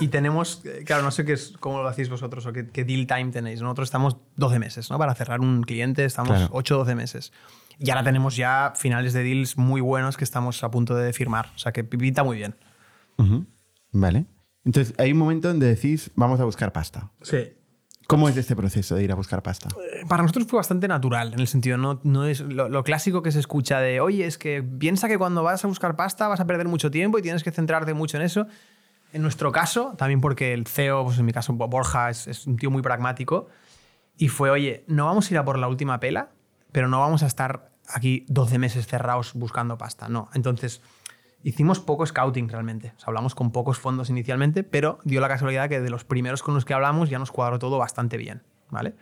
y, tenemos, claro, no sé qué es, cómo lo hacéis vosotros o qué, deal time tenéis. Nosotros estamos 12 meses, ¿no? Para cerrar un cliente estamos 8 o 12 meses. Y ahora tenemos ya finales de deals muy buenos que estamos a punto de firmar. O sea que pinta muy bien. Vale. Entonces, hay un momento donde decís, vamos a buscar pasta. Sí. ¿Cómo es este proceso de ir a buscar pasta? Eh, para nosotros fue bastante natural, en el sentido, no, no es lo, clásico que se escucha de, oye, es que piensa que cuando vas a buscar pasta vas a perder mucho tiempo y tienes que centrarte mucho en eso. en nuestro caso, también porque el CEO, pues en mi caso Borja, es, es un tío muy pragmático, y fue, oye, no vamos a ir a por la última pela, pero no vamos a estar aquí 12 meses cerrados buscando pasta, no. Entonces, hicimos poco scouting realmente. O sea, hablamos con pocos fondos inicialmente, pero dio la casualidad que de los primeros con los que hablamos ya nos cuadró todo bastante bien. ¿Vale?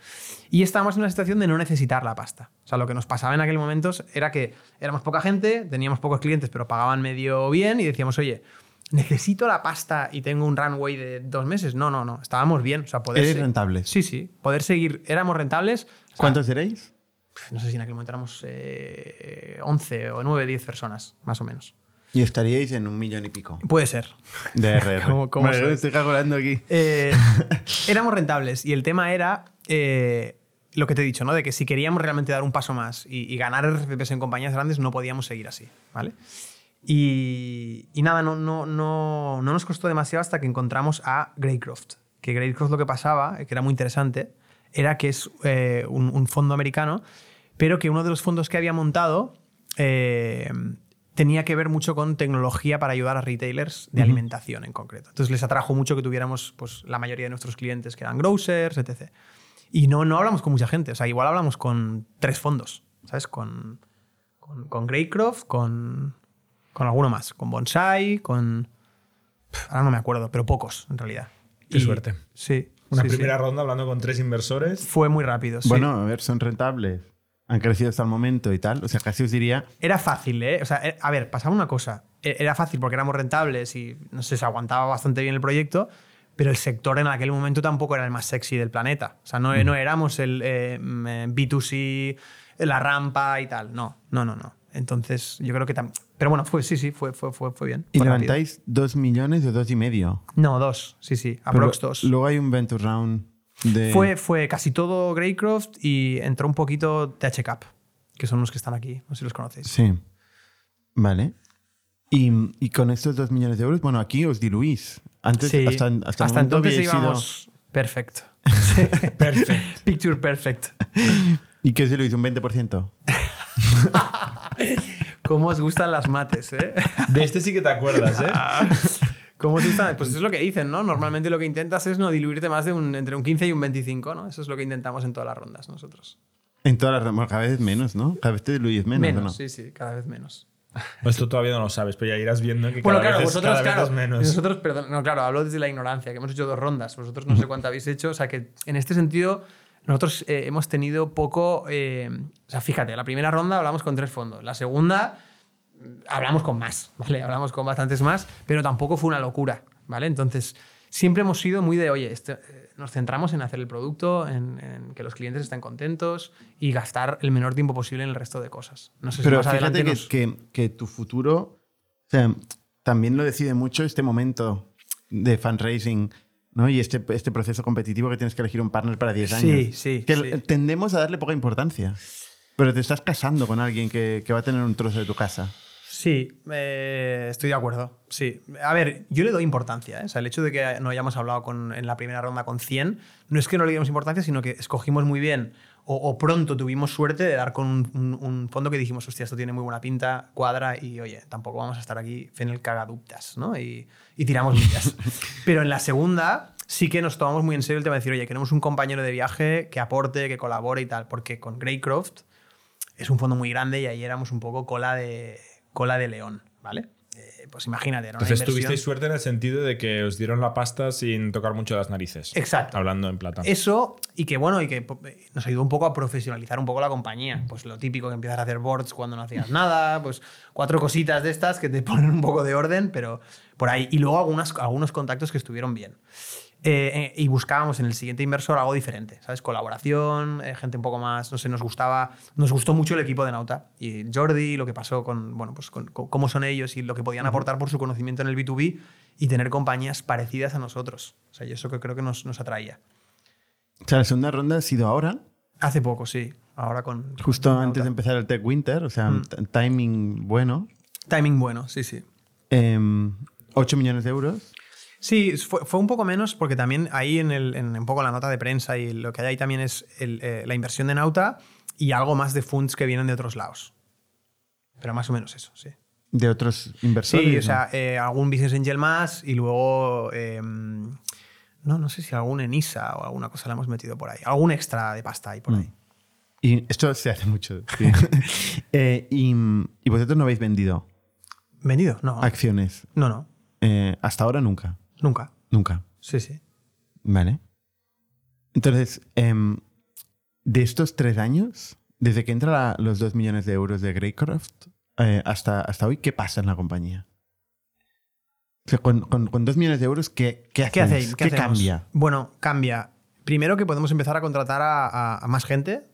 Y estábamos en una situación de no necesitar la pasta. O sea, lo que nos pasaba en aquel momento era que éramos poca gente, teníamos pocos clientes, pero pagaban medio bien y decíamos, oye, necesito la pasta y tengo un runway de dos meses. No, no, no. Estábamos bien. O sea, poder ¿Eres rentable? Sí, sí. Poder seguir. Éramos rentables. O sea, ¿Cuántos erais? No sé si en aquel momento éramos eh, 11 o 9, 10 personas, más o menos. Y estaríais en un millón y pico Puede ser. de RR. ¿Cómo- cómo Vale, estoy calculando aquí. Eh, éramos rentables y el tema era eh, lo que te he dicho, ¿no? De que si queríamos realmente dar un paso más y, y ganar RFPs en compañías grandes, no podíamos seguir así, ¿vale? Y, y nada, no, no, no, no nos costó demasiado hasta que encontramos a Greycroft. Que Greycroft lo que pasaba, que era muy interesante, era que es eh, un, un fondo americano, pero que uno de los fondos que había montado eh, tenía que ver mucho con tecnología para ayudar a retailers de alimentación en concreto. Entonces les atrajo mucho que tuviéramos pues, la mayoría de nuestros clientes que eran grocers, etc. Y no, no hablamos con mucha gente, o sea, igual hablamos con tres fondos, ¿sabes? Con, con, con Greycroft, con, con alguno más, con Bonsai, con... Pff, Ahora no me acuerdo, pero pocos en realidad. Qué suerte. Sí. Una sí, sí. primera ronda hablando con tres inversores. Fue muy rápido. sí. Bueno, a ver, son rentables. Han crecido hasta el momento y tal. O sea, casi os diría. Era fácil, ¿eh? O sea, eh, a ver, pasaba una cosa. E- Era fácil porque éramos rentables y, no sé, se aguantaba bastante bien el proyecto, pero el sector en aquel momento tampoco era el más sexy del planeta. O sea, no, no éramos el eh, mm, eh, B2C, la rampa y tal. No, no, no, no. Entonces, yo creo que también... Pero bueno, fue, sí, sí, fue, fue, fue, fue bien. Y Fue rápido. levantáis dos millones o dos y medio. No, dos, sí, sí. Aprox dos. Luego hay un venture round de. Fue, fue casi todo Greycroft y entró un poquito TH Cap, que son los que están aquí. No sé si los conocéis. Sí. Vale. Y, y con estos dos millones de euros, bueno, aquí os diluís. Antes, Sí, hasta, hasta, el entonces sido- íbamos perfect. Perfecto. Picture perfect. ¿Y qué os diluís? ¿Un 20%? ¿Cómo os gustan las mates, eh? De este sí que te acuerdas, ¿eh? ¿Cómo os gustan? Pues eso es lo que dicen, ¿no? Normalmente lo que intentas es no diluirte más de un, entre un 15 y un 25, ¿no? Eso es lo que intentamos en todas las rondas nosotros. En todas las bueno, cada vez menos, ¿no? Cada vez te diluyes menos, Menos, ¿o no? sí, sí, cada vez menos. Esto todavía no lo sabes, pero ya irás viendo que Bueno, cada claro, vez, es- vosotros, cada vez claro, es menos. nosotros, perdón, no, claro, hablo desde la ignorancia, que hemos hecho dos rondas, vosotros no sé cuánto habéis hecho, o sea que en este sentido nosotros eh, hemos tenido poco, eh, o sea, fíjate, la primera ronda hablamos con tres fondos, la segunda hablamos con más, ¿vale? Hablamos con bastantes más, pero tampoco fue una locura, ¿vale? Entonces, siempre hemos sido muy de, oye, este, eh, nos centramos en hacer el producto, en, en que los clientes estén contentos y gastar el menor tiempo posible en el resto de cosas. No sé si Pero más fíjate que, nos- que, que tu futuro, o sea, también lo decide mucho este momento de fundraising, ¿no? Y este, este proceso competitivo que tienes que elegir un partner para 10 años. Sí, sí, Que sí. tendemos a darle poca importancia. Pero te estás casando con alguien que, que va a tener un trozo de tu casa. Sí, eh, estoy de acuerdo. Sí. A ver, yo le doy importancia. ¿eh? O sea, el hecho de que no hayamos hablado con, en la primera ronda con 100, no es que no le diéramos importancia, sino que escogimos muy bien o, o pronto tuvimos suerte de dar con un, un- un fondo que dijimos, hostia, esto tiene muy buena pinta, cuadra y oye, tampoco vamos a estar aquí en el cagaduptas, ¿no? Y, y tiramos millas. Pero en la segunda sí que nos tomamos muy en serio el tema de decir, oye, queremos un compañero de viaje que aporte, que colabore y tal, porque con Greycroft es un fondo muy grande y ahí éramos un poco cola de, cola de león, ¿vale? Eh, pues imagínate, era una Entonces inversión- tuvisteis suerte en el sentido de que os dieron la pasta sin tocar mucho las narices. Exacto. Hablando en plata. Eso, y que bueno, y que po- nos ayudó un poco a profesionalizar un poco la compañía. Pues lo típico que empiezas a hacer boards cuando no hacías nada, pues cuatro cositas de estas que te ponen un poco de orden, pero por ahí. Y luego algunas, algunos contactos que estuvieron bien. Eh, eh, y buscábamos en el siguiente inversor algo diferente, ¿sabes? Colaboración, eh, gente un poco más, no sé, nos gustaba, nos gustó mucho el equipo de Nauta y Jordi, lo que pasó con, bueno, pues con, con cómo son ellos y lo que podían aportar por su conocimiento en el B2B y tener compañías parecidas a nosotros. O sea, y eso que creo que nos, nos atraía. O sea, la segunda ronda ha sido ahora, Hace poco, sí. Ahora con. justo con antes de empezar el Tech Winter, o sea, t- timing bueno. Timing bueno, sí, sí. Em, 8 millones de euros. Sí, fue, fue un poco menos porque también ahí en, el, en un poco la nota de prensa y lo que hay ahí también es el, eh, la inversión de Nauta y algo más de funds que vienen de otros lados. Pero más o menos eso, sí. de otros inversores. Sí, o ¿no? sea, eh, algún Business Angel más y luego. eh, no, no sé si algún Enisa o alguna cosa le hemos metido por ahí. Algún extra de pasta ahí por ahí. Y esto se hace mucho. sí. Eh, y, y vosotros no habéis vendido ¿Vendido? No. acciones. No, no. Hasta ahora nunca. Nunca. Nunca. Sí, sí. Vale. Entonces, em, de estos tres años, desde que entra la- los dos millones de euros de Greycroft eh, hasta, hasta hoy, ¿qué pasa en la compañía? O sea, con, con- con dos millones de euros, ¿qué, qué, ¿Qué hacéis? ¿Qué, cambia? Bueno, cambia. Primero que podemos empezar a contratar a, a- a más gente,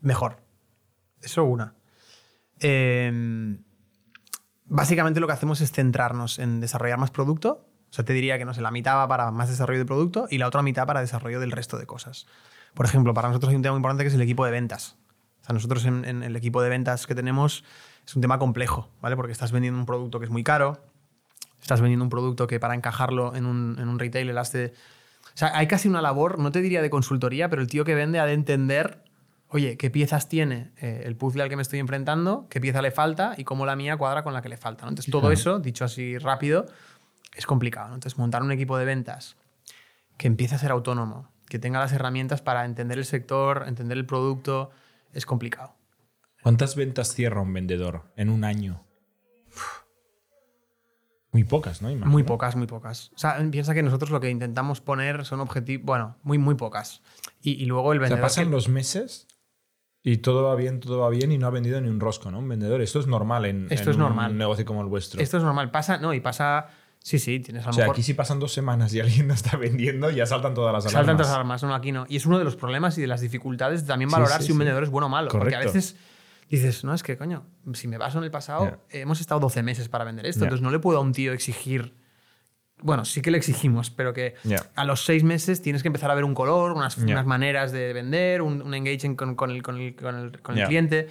mejor. Eso una. Eh, básicamente lo que hacemos es centrarnos en desarrollar más producto. O sea, te diría que no sé, la mitad va para más desarrollo de producto y la otra mitad para desarrollo del resto de cosas. Por ejemplo, para nosotros hay un tema muy importante que es el equipo de ventas. O sea, nosotros en, en el equipo de ventas que tenemos es un tema complejo, ¿vale? Porque estás vendiendo un producto que es muy caro, estás vendiendo un producto que para encajarlo en un, en un retailer has de... O sea, hay casi una labor, no te diría de consultoría, pero el tío que vende ha de entender, oye, qué piezas tiene eh, el puzzle al que me estoy enfrentando, qué pieza le falta y cómo la mía cuadra con la que le falta. ¿no? Entonces, todo Claro. eso, dicho así rápido, es complicado. ¿no? Entonces, montar un equipo de ventas que empiece a ser autónomo, que tenga las herramientas para entender el sector, entender el producto, es complicado. ¿Cuántas ventas cierra un vendedor en un año? Muy pocas, ¿no? Imagino. Muy pocas, muy pocas. O sea, piensa que nosotros lo que intentamos poner son objetivos, bueno, muy, muy pocas. Y, y luego el O sea, vendedor... pasan que- los meses y todo va bien, todo va bien y no ha vendido ni un rosco, ¿no? Un vendedor. Esto es normal en, Esto en es normal. un negocio como el vuestro. Esto es normal. Pasa, no, y pasa... Sí, sí, tienes a lo o sea, mejor... aquí si pasan dos semanas y alguien no está vendiendo, ya saltan todas las alarmas. Saltan todas las alarmas, no, aquí no. Y es uno de los problemas y de las dificultades de también valorar sí, si un vendedor es bueno o malo. Porque a veces dices, no, es que coño, si me baso en el pasado, hemos estado 12 meses para vender esto, entonces no le puedo a un tío exigir. Bueno, sí que le exigimos, pero que a los seis meses tienes que empezar a ver un color, unas, maneras de vender, un, un engagement con, con el, con el- con el- cliente.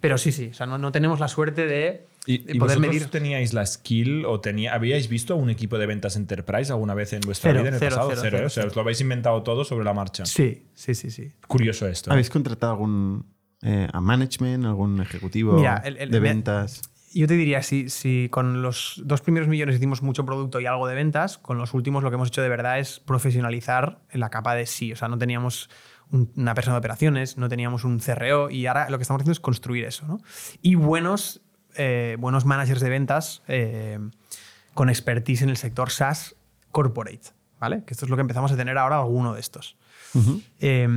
Pero sí, sí, o sea, no, no tenemos la suerte de, ¿Y, y poder vosotros medir. teníais la skill o tenía, habíais visto un equipo de ventas enterprise alguna vez en vuestra Cero, vida en el cero, pasado? cero, Cero, cero, ¿eh? O sea, os lo habéis inventado todo sobre la marcha. Sí, sí, sí, sí. Curioso esto. ¿eh? ¿Habéis contratado algún eh, a management, algún ejecutivo Mira, el- el- de ventas? Yo te diría, si, si con los dos primeros millones hicimos mucho producto y algo de ventas, con los últimos lo que hemos hecho de verdad es profesionalizar en la capa de sí. O sea, no teníamos un- una persona de operaciones, no teníamos un CRO y ahora lo que estamos haciendo es construir eso. ¿no? Y buenos, eh, buenos managers de ventas eh, con expertise en el sector SaaS corporate. ¿vale? Que esto es lo que empezamos a tener ahora alguno de estos. Eh,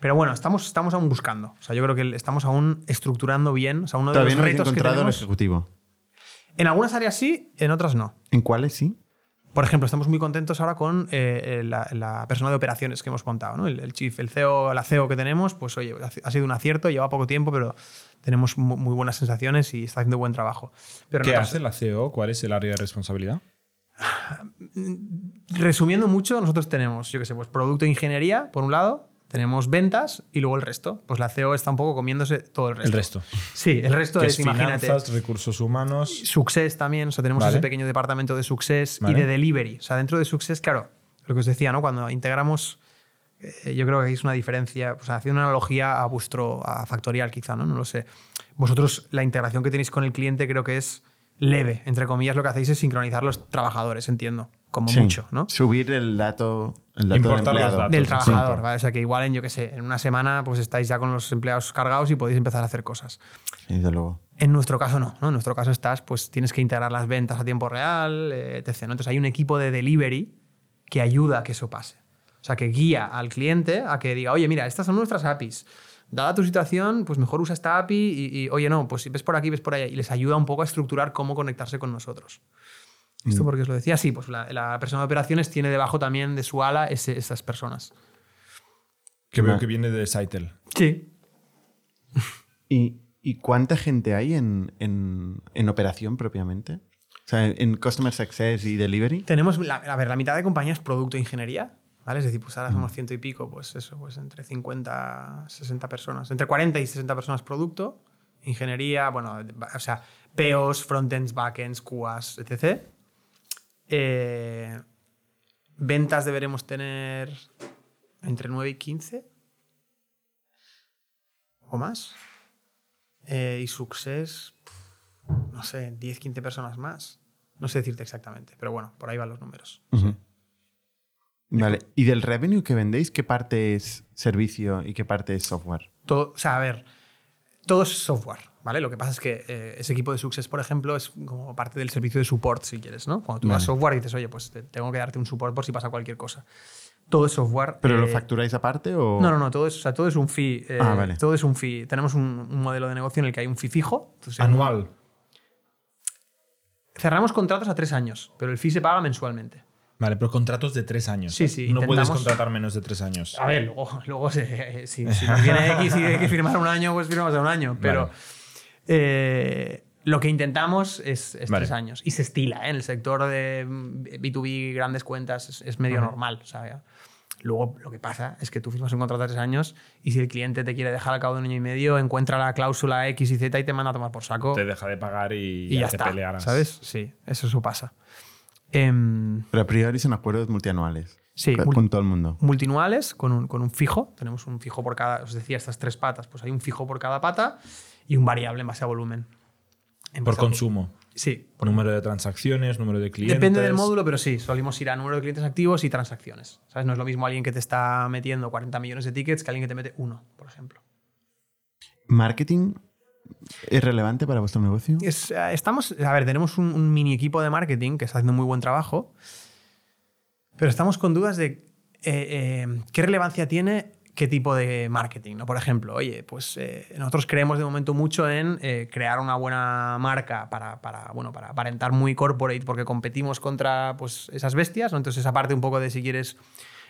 pero bueno, estamos, estamos aún buscando. O sea, yo creo que estamos aún estructurando bien. O sea, uno de los no retos que el tenemos. ejecutivo. En algunas áreas sí, en otras no. ¿En cuáles sí? Por ejemplo, estamos muy contentos ahora con eh, eh, la, la persona de operaciones que hemos montado, ¿no? El, el chief, el CEO, la CEO que tenemos, pues oye, ha sido un acierto, lleva poco tiempo, pero tenemos mu- muy buenas sensaciones y está haciendo buen trabajo. Pero ¿Qué hace la CEO? ¿Cuál es el área de responsabilidad? Resumiendo mucho, nosotros tenemos, yo qué sé, pues producto e ingeniería, por un lado, tenemos ventas y luego el resto. Pues la CEO está un poco comiéndose todo el resto. El resto. Sí, el resto Que es, es imagínate. finanzas, recursos humanos. Success también, o sea, tenemos Vale. ese pequeño departamento de Success Vale. y de Delivery. O sea, dentro de Success, claro, lo que os decía, ¿no? Cuando integramos, eh, yo creo que hay una diferencia, sea, haciendo una analogía a vuestro, a Factorial quizá, ¿no? No lo sé. Vosotros, la integración que tenéis con el cliente creo que es leve, entre comillas, lo que hacéis es sincronizar los trabajadores, entiendo, como Sí. mucho, ¿no? Subir el dato, el dato del empleado. datos. Del Sí. trabajador, ¿vale? O sea, que igual en, yo qué sé, en una semana pues estáis ya con los empleados cargados y podéis empezar a hacer cosas. Sí, Desde luego. En nuestro caso no, ¿no? En nuestro caso estás, pues tienes que integrar las ventas a tiempo real, eh, etc. ¿no? Entonces hay un equipo de delivery que ayuda a que eso pase. O sea, que guía al cliente a que diga, oye, mira, estas son nuestras APIs. Dada tu situación, pues mejor usa esta API y, y, oye, no, pues si ves por aquí, ves por allá. Y les ayuda un poco a estructurar cómo conectarse con nosotros. ¿Esto por qué os lo decía? Sí, pues la, la persona de operaciones tiene debajo también de su ala ese- esas personas. Que veo que viene de Saitel. Sí. ¿Y, y cuánta gente hay en, en- en operación propiamente? O sea, en Customer Success y Delivery. Tenemos, la, a ver, la mitad de compañía es producto e ingeniería, ¿vale? Es decir, pues ahora somos ciento y pico, pues eso, pues entre 50, 60 personas. Entre 40 y 60 personas producto, ingeniería, bueno, o sea, POs, frontends, backends, QAs, etc. Eh, ventas deberemos tener entre 9 y 15 o más. Eh, y success, no sé, 10, 15 personas más. No sé decirte exactamente, pero bueno, por ahí van los números. Vale. ¿Y del revenue que vendéis, qué parte es servicio y qué parte es software? Todo, o sea, a ver, todo es software, ¿vale? Lo que pasa es que eh, ese equipo de Success, por ejemplo, es como parte del servicio de support, si quieres, ¿no? Cuando tú Vale. software y dices, oye, pues te- tengo que darte un support por si pasa cualquier cosa. Todo es software. ¿Pero lo eh, facturáis aparte o...? No, no, no, todo es, o sea, todo es un fee. eh, Ah, vale. Todo es un fee. Tenemos un, un modelo de negocio en el que hay un fee fijo. Entonces, Anual. Cerramos contratos a tres años, pero el fee se paga mensualmente. Vale, pero contratos de tres años. Sí, sí, No puedes contratar menos de tres años. A ver, luego, luego se- si, si nos viene X y hay que firmar un año, pues firmamos a un año. Pero Vale. Eh, lo que intentamos es, es Vale. tres años. Y se estila, ¿eh? En el sector de mm, B2B, grandes cuentas, es, es medio normal. O sea, ya. Luego lo que pasa es que tú firmas un contrato a tres años y si el cliente te quiere dejar al cabo de un año y medio, encuentra la cláusula X y Z y te manda a tomar por saco. Te deja de pagar y, y ya te está. pelearás. ¿Sabes? Sí, eso, eso pasa. Em, Pero a priori son acuerdos multianuales. Sí, Con, todo el mundo. multinuales con un, con un fijo. Tenemos un fijo por cada, os decía, estas tres patas, pues hay un fijo por cada pata y un variable en base a volumen. En Por consumo. Sí. Número de transacciones, número de clientes. Depende del módulo, pero sí, solimos ir a número de clientes activos y transacciones. ¿Sabes? No es lo mismo alguien que te está metiendo 40 millones de tickets que alguien que te mete uno, por ejemplo. ¿Marketing es relevante para vuestro negocio? Es, eh, estamos, a ver, tenemos un, un mini equipo de marketing que está haciendo muy buen trabajo, pero estamos con dudas de eh, eh, qué relevancia tiene qué tipo de marketing. ¿no? Por ejemplo, oye, pues eh, nosotros creemos de momento mucho en eh, crear una buena marca para, para, bueno, para aparentar muy corporate porque competimos contra pues, esas bestias. ¿no? Entonces esa parte un poco de, si quieres,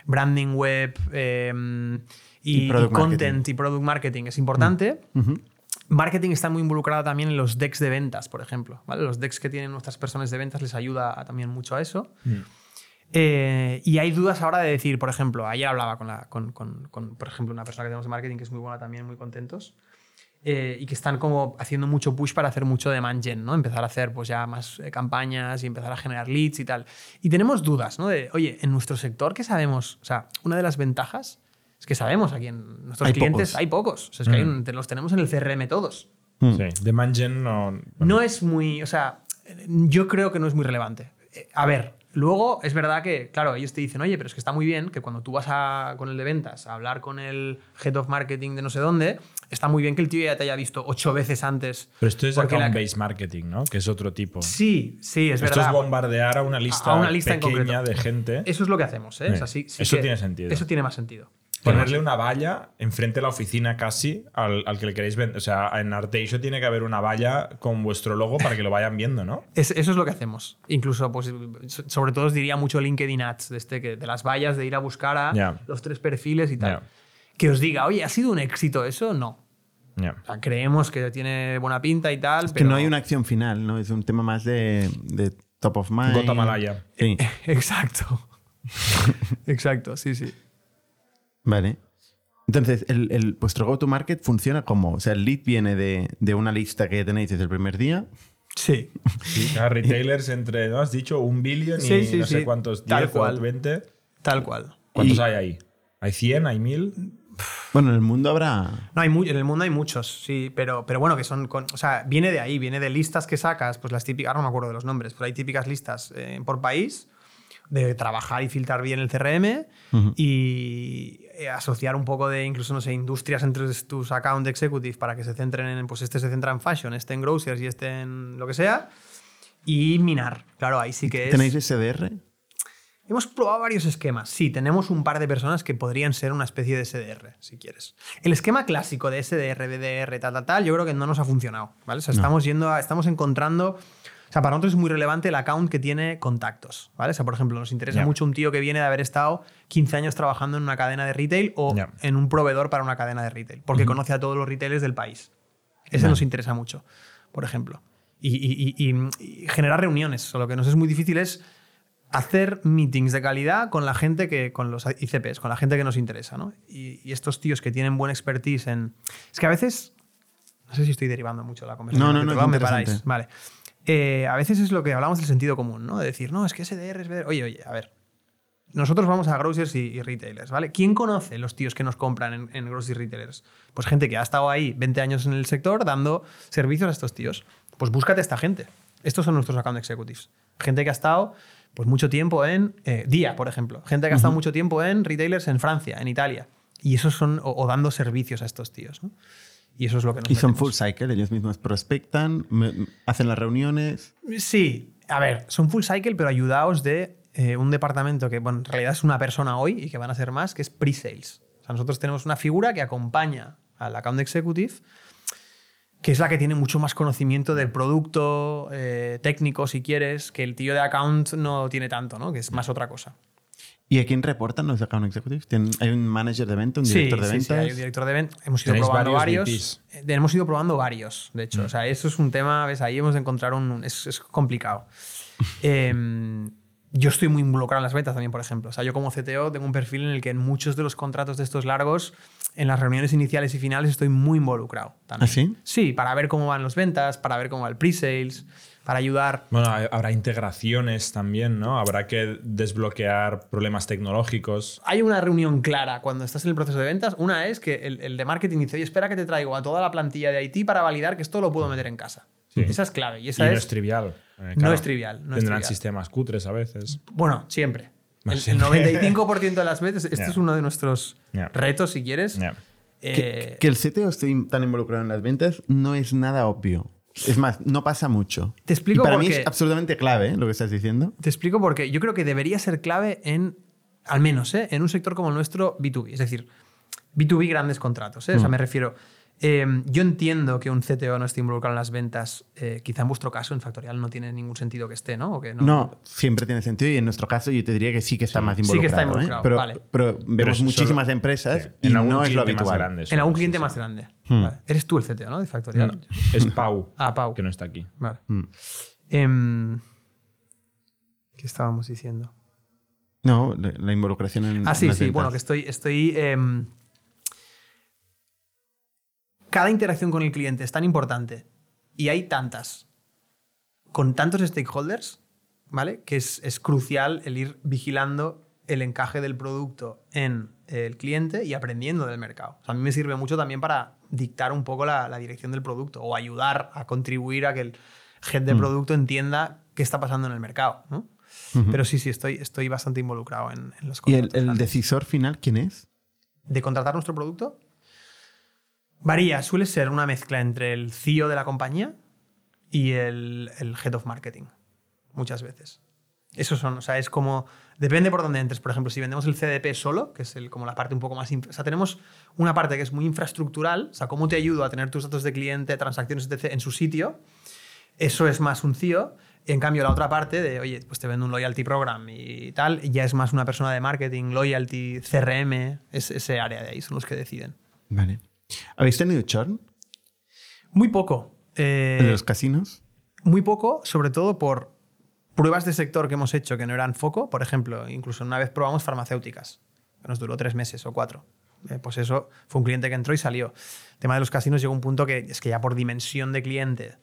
branding web eh, y, Y product y content marketing. y product marketing es importante. Ujú. Marketing está muy involucrado también en los decks de ventas, por ejemplo. ¿vale? Los decks que tienen nuestras personas de ventas les ayuda a- también mucho a eso. Mm. Eh, y hay dudas ahora de decir, por ejemplo, ayer hablaba con, la, con, con- con, por ejemplo, una persona que tenemos de marketing que es muy buena también, muy contentos, eh, y que están como haciendo mucho push para hacer mucho demand gen, ¿no? Empezar a hacer pues ya más eh, campañas y empezar a generar leads y tal. Y tenemos dudas, ¿no? De, oye, en nuestro sector, ¿qué sabemos? O sea, una de las ventajas es que sabemos aquí en nuestros Hay clientes pocos. hay pocos. O sea, es que hay Mm. un- te- los tenemos en el CRM todos. Mm. Sí. De Mangen no. No es muy. O sea, yo creo que no es muy relevante. Eh, A ver, luego es verdad que, claro, ellos te dicen, oye, pero es que está muy bien que cuando tú vas a- con el de ventas a hablar con el head of marketing de no sé dónde, está muy bien que el tío ya te haya visto ocho veces antes. Pero esto es porque la- account-based marketing, ¿no? Que es otro tipo. Sí, sí, es esto verdad. es bombardear a una lista, A una lista en pequeña de gente. Eso es lo que hacemos, ¿eh? Sí. O sea, sí- sí Eso que- tiene sentido. Eso tiene más sentido. Ponerle una valla enfrente de la oficina casi al, al que le queréis vender. O sea, en Arteixo tiene que haber una valla con vuestro logo para que lo vayan viendo, ¿no? Es- eso es lo que hacemos. Incluso, pues, so- sobre todo os diría mucho LinkedIn Ads, de, este, que, de las vallas, de ir a buscar a los tres perfiles y tal. Que os diga, oye, ¿ha sido un éxito eso? No. Ya. O sea, creemos que tiene buena pinta y tal. Es que no hay una acción final, ¿no? Es un tema más de, de top of mind. Guatemala. Sí, Exacto. Exacto, sí, sí. Vale. Entonces, el, el- vuestro go-to-market funciona como, o sea, el lead viene de, de una lista que tenéis desde el primer día. Sí. Sí, a retailers entre, ¿no? Has dicho un billón y Sí, sí, no sé sí. cuántos, Tal 10 cual. o 20. Tal cual. ¿Cuántos Y- hay ahí? ¿Hay 100? ¿Hay 1000? Bueno, en el mundo habrá... No, hay mu- en el mundo hay muchos, sí, pero, pero bueno, que son. con- o sea, viene de ahí, viene de listas que sacas, pues las típicas, ahora no me acuerdo de los nombres, pero hay típicas listas eh, por país de trabajar y filtrar bien el CRM Ujú. y eh, asociar un poco de incluso, no sé, industrias entre tus account executive para que se centren en, pues este se centra en fashion, este en grocers y este en lo que sea. Y minar, claro, ahí sí que es. ¿Tenéis SDR? Hemos probado varios esquemas. Sí, tenemos un par de personas que podrían ser una especie de SDR, si quieres. El esquema clásico de SDR, BDR, tal, tal, tal, yo creo que no nos ha funcionado. ¿vale? O sea, No. estamos yendo a- estamos encontrando. O sea, para nosotros es muy relevante el account que tiene contactos. ¿vale? O sea, por ejemplo, nos interesa Ya. mucho un tío que viene de haber estado 15 años trabajando en una cadena de retail o Ya. en un proveedor para una cadena de retail, porque conoce a todos los retailers del país. Ese Ya. nos interesa mucho, por ejemplo. Y, y- y- y- generar reuniones. O lo que nos es muy difícil es hacer meetings de calidad con la gente que, con los ICPs, con la gente que nos interesa, ¿no? Y, estos tíos que tienen buen expertise en. Es que a veces. No sé si estoy derivando mucho la conversación. No, no, no, va, me paráis. Vale. Eh, a veces es lo que hablamos del sentido común, ¿no? De decir, no, es que SDR es BDR. Oye, oye, a ver. Nosotros vamos a grocers y, y retailers, ¿vale? ¿Quién conoce los tíos que nos compran en, en grocers y retailers? Pues gente que ha estado ahí 20 años en el sector dando servicios a estos tíos. Pues búscate a esta gente. Estos son nuestros account executives. Gente que ha estado pues, mucho tiempo en eh, Día, por ejemplo. Gente que ha estado mucho tiempo en retailers en Francia, en Italia. Y esos son, o, o dando servicios a estos tíos. ¿no? Y eso es lo que nos Y son metemos. full cycle, ellos mismos prospectan, hacen las reuniones. Sí, a ver, son full cycle, pero ayudaos de eh, un departamento que, bueno, en realidad es una persona hoy y que van a ser más, que es pre-sales. O sea, nosotros tenemos una figura que acompaña al account executive, que es la que tiene mucho más conocimiento del producto eh, técnico, si quieres, que el tío de account no tiene tanto, ¿no? Que es más otra cosa. ¿Y a quién reportan los account executives? ¿Tienen- ¿Hay un manager de venta, un Sí, director de sí, sí, ventas? hay un director de ventas. Hemos ido probando varios varios. Eh, hemos ido probando varios, de hecho. O sea, eso es un tema, ¿ves? Ahí hemos de encontrar un. Es, es complicado. Em, yo estoy muy involucrado en las ventas también, por ejemplo. O sea, yo como CTO tengo un perfil en el que en muchos de los contratos de estos largos, en las reuniones iniciales y finales, estoy muy involucrado. También. ¿Ah, sí? Sí, para ver cómo van las ventas, para ver cómo va el pre-sales, para ayudar. Bueno, habrá integraciones también, ¿no? Habrá que desbloquear problemas tecnológicos. Hay una reunión clara cuando estás en el proceso de ventas. Una es que el, el de marketing dice, oye, espera que te traigo a toda la plantilla de IT para validar que esto lo puedo meter en casa. Sí. Esa es clave. Y no es, es trivial. Eh, No es trivial, no es Tendrán trivial. sistemas cutres a veces. Bueno, siempre. El, el siempre. 95% de las veces, este es uno de nuestros retos, si quieres. Eh, Que, que el CTO esté tan involucrado en las ventas no es nada obvio. Es más, no pasa mucho. Te explico y para mí es absolutamente clave ¿eh? lo que estás diciendo. Te explico porque yo creo que debería ser clave en, al menos, ¿eh? en un sector como el nuestro, B2B. Es decir, B2B grandes contratos. ¿eh? O sea, Mm. me refiero, eh, yo entiendo que un CTO no esté involucrado en las ventas. eh, quizá en vuestro caso, en Factorial, no tiene ningún sentido que esté, ¿no? O que no. No, siempre tiene sentido y en nuestro caso yo te diría que sí que está más Sí que involucrado. está ¿eh? involucrado, Pero, vale. pero vemos muchísimas empresas Sí, y en algún no es lo cliente más habitual. grande En algún cliente sí. más grande. Hmm. Vale. Eres tú el CTO, ¿no? De Factorial. No, es Pau, Ah, Pau. que no está aquí. Vale. Mm. Em, ¿Qué estábamos diciendo? No, la, involucración en Ah, sí, las sí. ventas. Bueno, que estoy. estoy em, cada interacción con el cliente es tan importante y hay tantas, con tantos stakeholders, ¿vale? Que es, es crucial el ir vigilando el encaje del producto en el cliente y aprendiendo del mercado. O sea, a mí me sirve mucho también para dictar un poco la, la dirección del producto o ayudar a contribuir a que el head de producto entienda qué está pasando en el mercado. ¿no? Pero sí, sí, estoy, estoy bastante involucrado en, en los ¿Y el, contratos el decisor final quién es? de contratar nuestro producto varía, suele ser una mezcla entre el CEO de la compañía y el, Head of Marketing, muchas veces. Eso son, o sea, es como, depende por dónde entres. Por ejemplo, si vendemos el CDP solo, que es el, como la parte un poco más, o sea, tenemos una parte que es muy infraestructural, o sea, cómo te ayudo a tener tus datos de cliente, transacciones, etc. en su sitio, eso es más un CEO. En cambio, la otra parte de, oye, pues te vendo un loyalty program y tal, ya es más una persona de marketing, loyalty, CRM, es, ese área de ahí son los que deciden. Vale. ¿Habéis tenido churn Muy poco. eh, en los casinos? muy poco, sobre todo por pruebas de sector que hemos hecho que no eran foco. Por ejemplo, incluso una vez probamos farmacéuticas, que nos duró tres meses o cuatro. Eh, pues eso fue un cliente que entró y salió. El tema de los casinos llegó a un punto que es que ya por dimensión de cliente,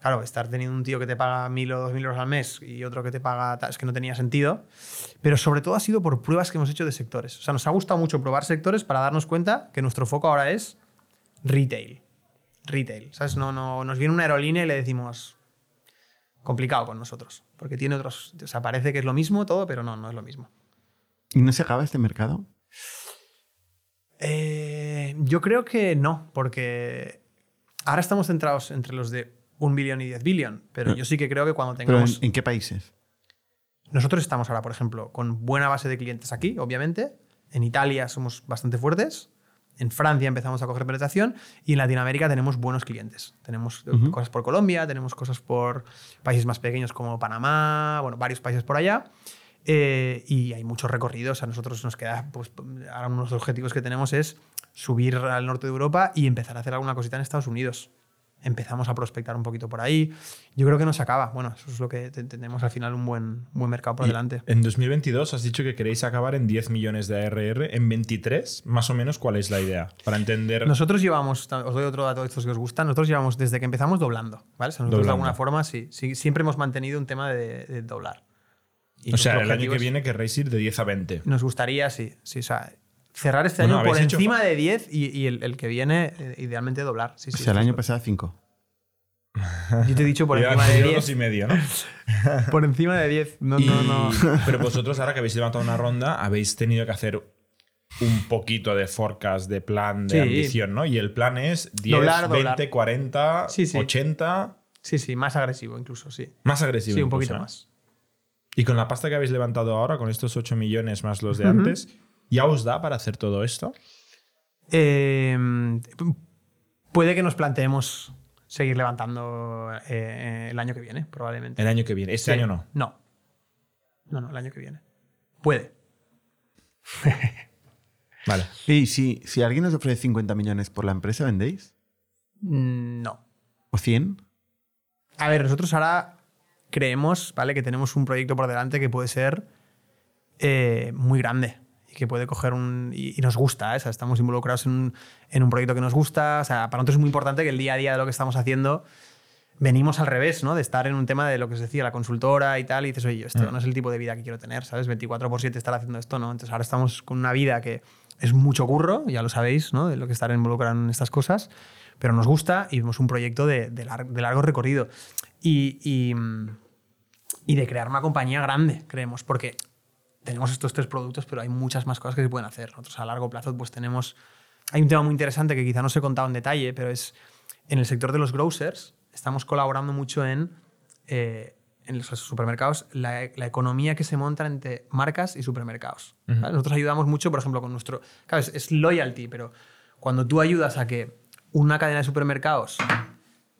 claro, estar teniendo un tío que te paga mil o dos mil euros al mes y otro que te paga, es que no tenía sentido. Pero sobre todo ha sido por pruebas que hemos hecho de sectores. O sea, nos ha gustado mucho probar sectores para darnos cuenta que nuestro foco ahora es retail. Retail. ¿Sabes? No, no, nos viene una aerolínea y le decimos, complicado con nosotros. Porque tiene otros. O sea, parece que es lo mismo todo, pero no, no es lo mismo. ¿Y no se acaba este mercado? Eh, yo creo que no, porque ahora estamos centrados entre los de un billón y 10 billón, pero yo sí que creo que cuando ¿Pero en, tengamos. en qué países? Nosotros estamos ahora, por ejemplo, con buena base de clientes aquí, obviamente. En Italia somos bastante fuertes. En Francia empezamos a coger penetración. Y en Latinoamérica tenemos buenos clientes. Tenemos eh, cosas por Colombia, tenemos cosas por países más pequeños como Panamá, bueno, varios países por allá. Eh, y hay muchos recorridos. A nosotros nos queda, pues, ahora uno de los objetivos que tenemos es subir al norte de Europa y empezar a hacer alguna cosita en Estados Unidos. Empezamos a prospectar un poquito por ahí. Yo creo que nos acaba. Bueno, eso es lo que te- tenemos al final un buen, buen mercado por Y delante. En 2022 has dicho que queréis acabar en 10 millones de ARR. En 23, más o menos, ¿cuál es la idea? Para entender. Nosotros llevamos, os doy otro dato de estos que os gustan, nosotros llevamos desde que empezamos doblando, ¿vale? O sea, nosotros de alguna forma sí, sí, siempre hemos mantenido un tema de, de doblar. Y o sea, el año que viene querréis ir de 10 a 20. Nos gustaría, sí, sí, o sea, cerrar este Bueno, año por hecho encima de 10 y, y el, el que viene, eh, idealmente doblar. Sí, O sí, sea, el año pasado cinco. Yo te he dicho por Yo encima de yo 10. dos y medio, ¿no? Por encima de 10. No, Y- no, no. Pero vosotros, ahora que habéis levantado una ronda, habéis tenido que hacer un poquito de forecast, de plan, de Sí. ambición, ¿no? Y el plan es 10, Doblar, 20, doblar. 40, Sí, sí. 80. Sí, sí, más agresivo incluso, sí. Más agresivo. Sí, un incluso, poquito ¿eh? más. Y con la pasta que habéis levantado ahora, con estos 8 millones más los de antes, ¿ya os da para hacer todo esto? Eh, puede que nos planteemos seguir levantando eh, el año que viene, probablemente. El año que viene. Este Sí. año no. No. No, no, el año que viene. Puede. Vale. Y si, si alguien os ofrece 50 millones por la empresa, ¿vendéis? Mm, No. ¿O 100? A ver, nosotros ahora creemos, ¿vale? Que tenemos un proyecto por delante que puede ser eh, muy grande y que puede coger un... Y, y nos gusta, ¿eh? O sea, estamos involucrados en un, en un proyecto que nos gusta. O sea, para nosotros es muy importante que el día a día de lo que estamos haciendo venimos al revés, ¿no? De estar en un tema de lo que os decía, la consultora y tal, y dices, oye, esto no es el tipo de vida que quiero tener, ¿sabes? 24 por 7 estar haciendo esto, ¿no? Entonces ahora estamos con una vida que es mucho curro, ya lo sabéis, ¿no? De lo que estar involucrado en estas cosas, pero nos gusta y vemos un proyecto de, de lar- de largo recorrido. Y, y, mm, y de crear una compañía grande, creemos, porque tenemos estos tres productos, pero hay muchas más cosas que se pueden hacer. Nosotros a largo plazo pues tenemos... Hay un tema muy interesante que quizá no os he contado en detalle, pero es en el sector de los grocers, estamos colaborando mucho en, eh, en los supermercados, la, la economía que se monta entre marcas y supermercados. ¿vale? Nosotros ayudamos mucho, por ejemplo, con nuestro... Claro, es, es loyalty, pero cuando tú ayudas a que una cadena de supermercados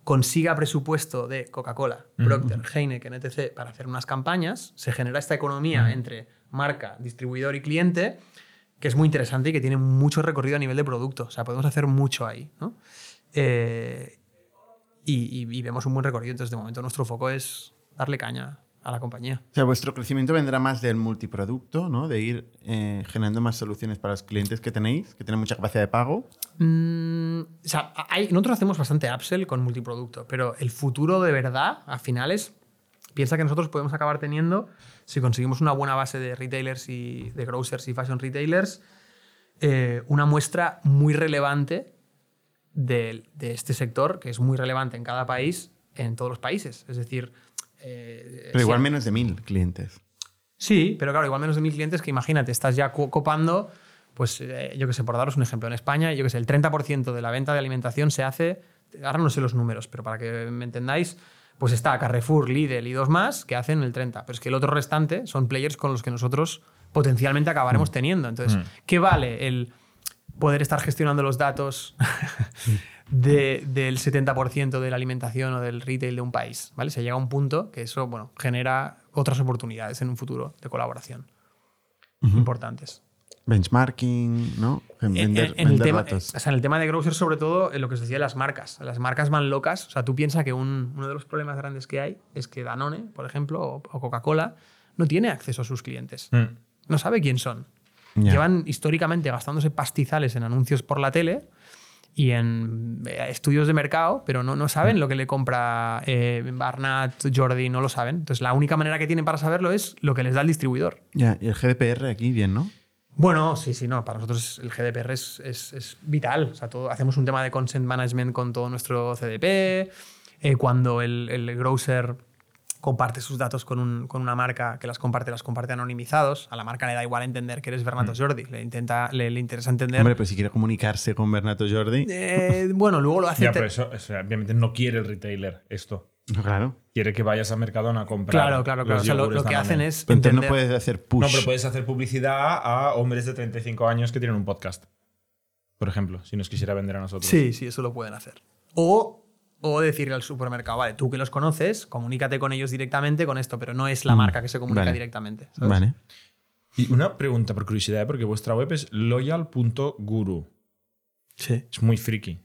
consiga presupuesto de Coca-Cola, Procter, Heineken, etc. para hacer unas campañas, se genera esta economía entre marca, distribuidor y cliente que es muy interesante y que tiene mucho recorrido a nivel de producto. O sea, podemos hacer mucho ahí. ¿no? Eh, y, y- y vemos un buen recorrido. Entonces, de momento, nuestro foco es darle caña a la compañía. O sea, vuestro crecimiento vendrá más del multiproducto, ¿no? De ir eh, generando más soluciones para los clientes que tenéis, que tienen mucha capacidad de pago. Mm, o sea, hay- nosotros hacemos bastante upsell con multiproducto, pero el futuro de verdad, a finales, piensa que nosotros podemos acabar teniendo, si conseguimos una buena base de retailers y de grocers y fashion retailers, eh, una muestra muy relevante de, de este sector, que es muy relevante en cada país, en todos los países. Es decir... eh, Pero igual menos de mil clientes. Sí, pero claro, igual menos de mil clientes que imagínate, estás ya co- copando, pues eh, yo que sé, por daros un ejemplo, en España, yo que sé, el 30% de la venta de alimentación se hace, ahora no sé los números, pero para que me entendáis, pues está Carrefour, Lidl y dos más que hacen el 30%, pero es que el otro restante son players con los que nosotros potencialmente acabaremos teniendo. Entonces, ¿qué vale el poder estar gestionando los datos de- del 70% de la alimentación o del retail de un país. ¿vale? Se llega a un punto que eso bueno, genera otras oportunidades en un futuro de colaboración importantes. Benchmarking, ¿no? En, Vender, en- en el vender tema, datos. o sea, en el tema de Growser, sobre todo, en lo que os decía de las marcas. Las marcas van locas. O sea, tú piensas que un- uno de los problemas grandes que hay es que Danone, por ejemplo, o, o Coca-Cola, no tiene acceso a sus clientes. Mm. No sabe quién son. Llevan históricamente gastándose pastizales en anuncios por la tele y en eh, estudios de mercado, pero no, no saben lo que le compra eh, Barnat, Jordi, no lo saben. Entonces, la única manera que tienen para saberlo es lo que les da el distribuidor. Ya, y el GDPR aquí bien, ¿no? Bueno, sí, sí, no. Para nosotros el GDPR es, es- es vital. O sea, todo, hacemos un tema de consent management con todo nuestro CDP. Eh, cuando el, el grocer comparte sus datos con, un- con una marca que las comparte, las comparte anonimizados. A la marca le da igual entender que eres Bernato Jordi. Le, intenta, le, le interesa entender. Hombre, pues si quiere comunicarse con Bernato Jordi. Eh, bueno, luego lo hace. Ya, pero eso, o sea, obviamente no quiere el retailer esto. No, claro. Quiere que vayas a Mercadona a comprar. Claro, claro, claro. los O sea, lo, que hacen es. Entonces no puedes hacer push. No, pero puedes hacer publicidad a hombres de 35 años que tienen un podcast. Por ejemplo, si nos quisiera vender a nosotros. Sí, sí, eso lo pueden hacer. O, o decirle al supermercado, vale, tú que los conoces, comunícate con ellos directamente con esto, pero no es la Mm, marca que se comunica vale. directamente. ¿sabes? Vale. Y una pregunta por curiosidad, porque vuestra web es loyal.guru. Sí. Es muy friki.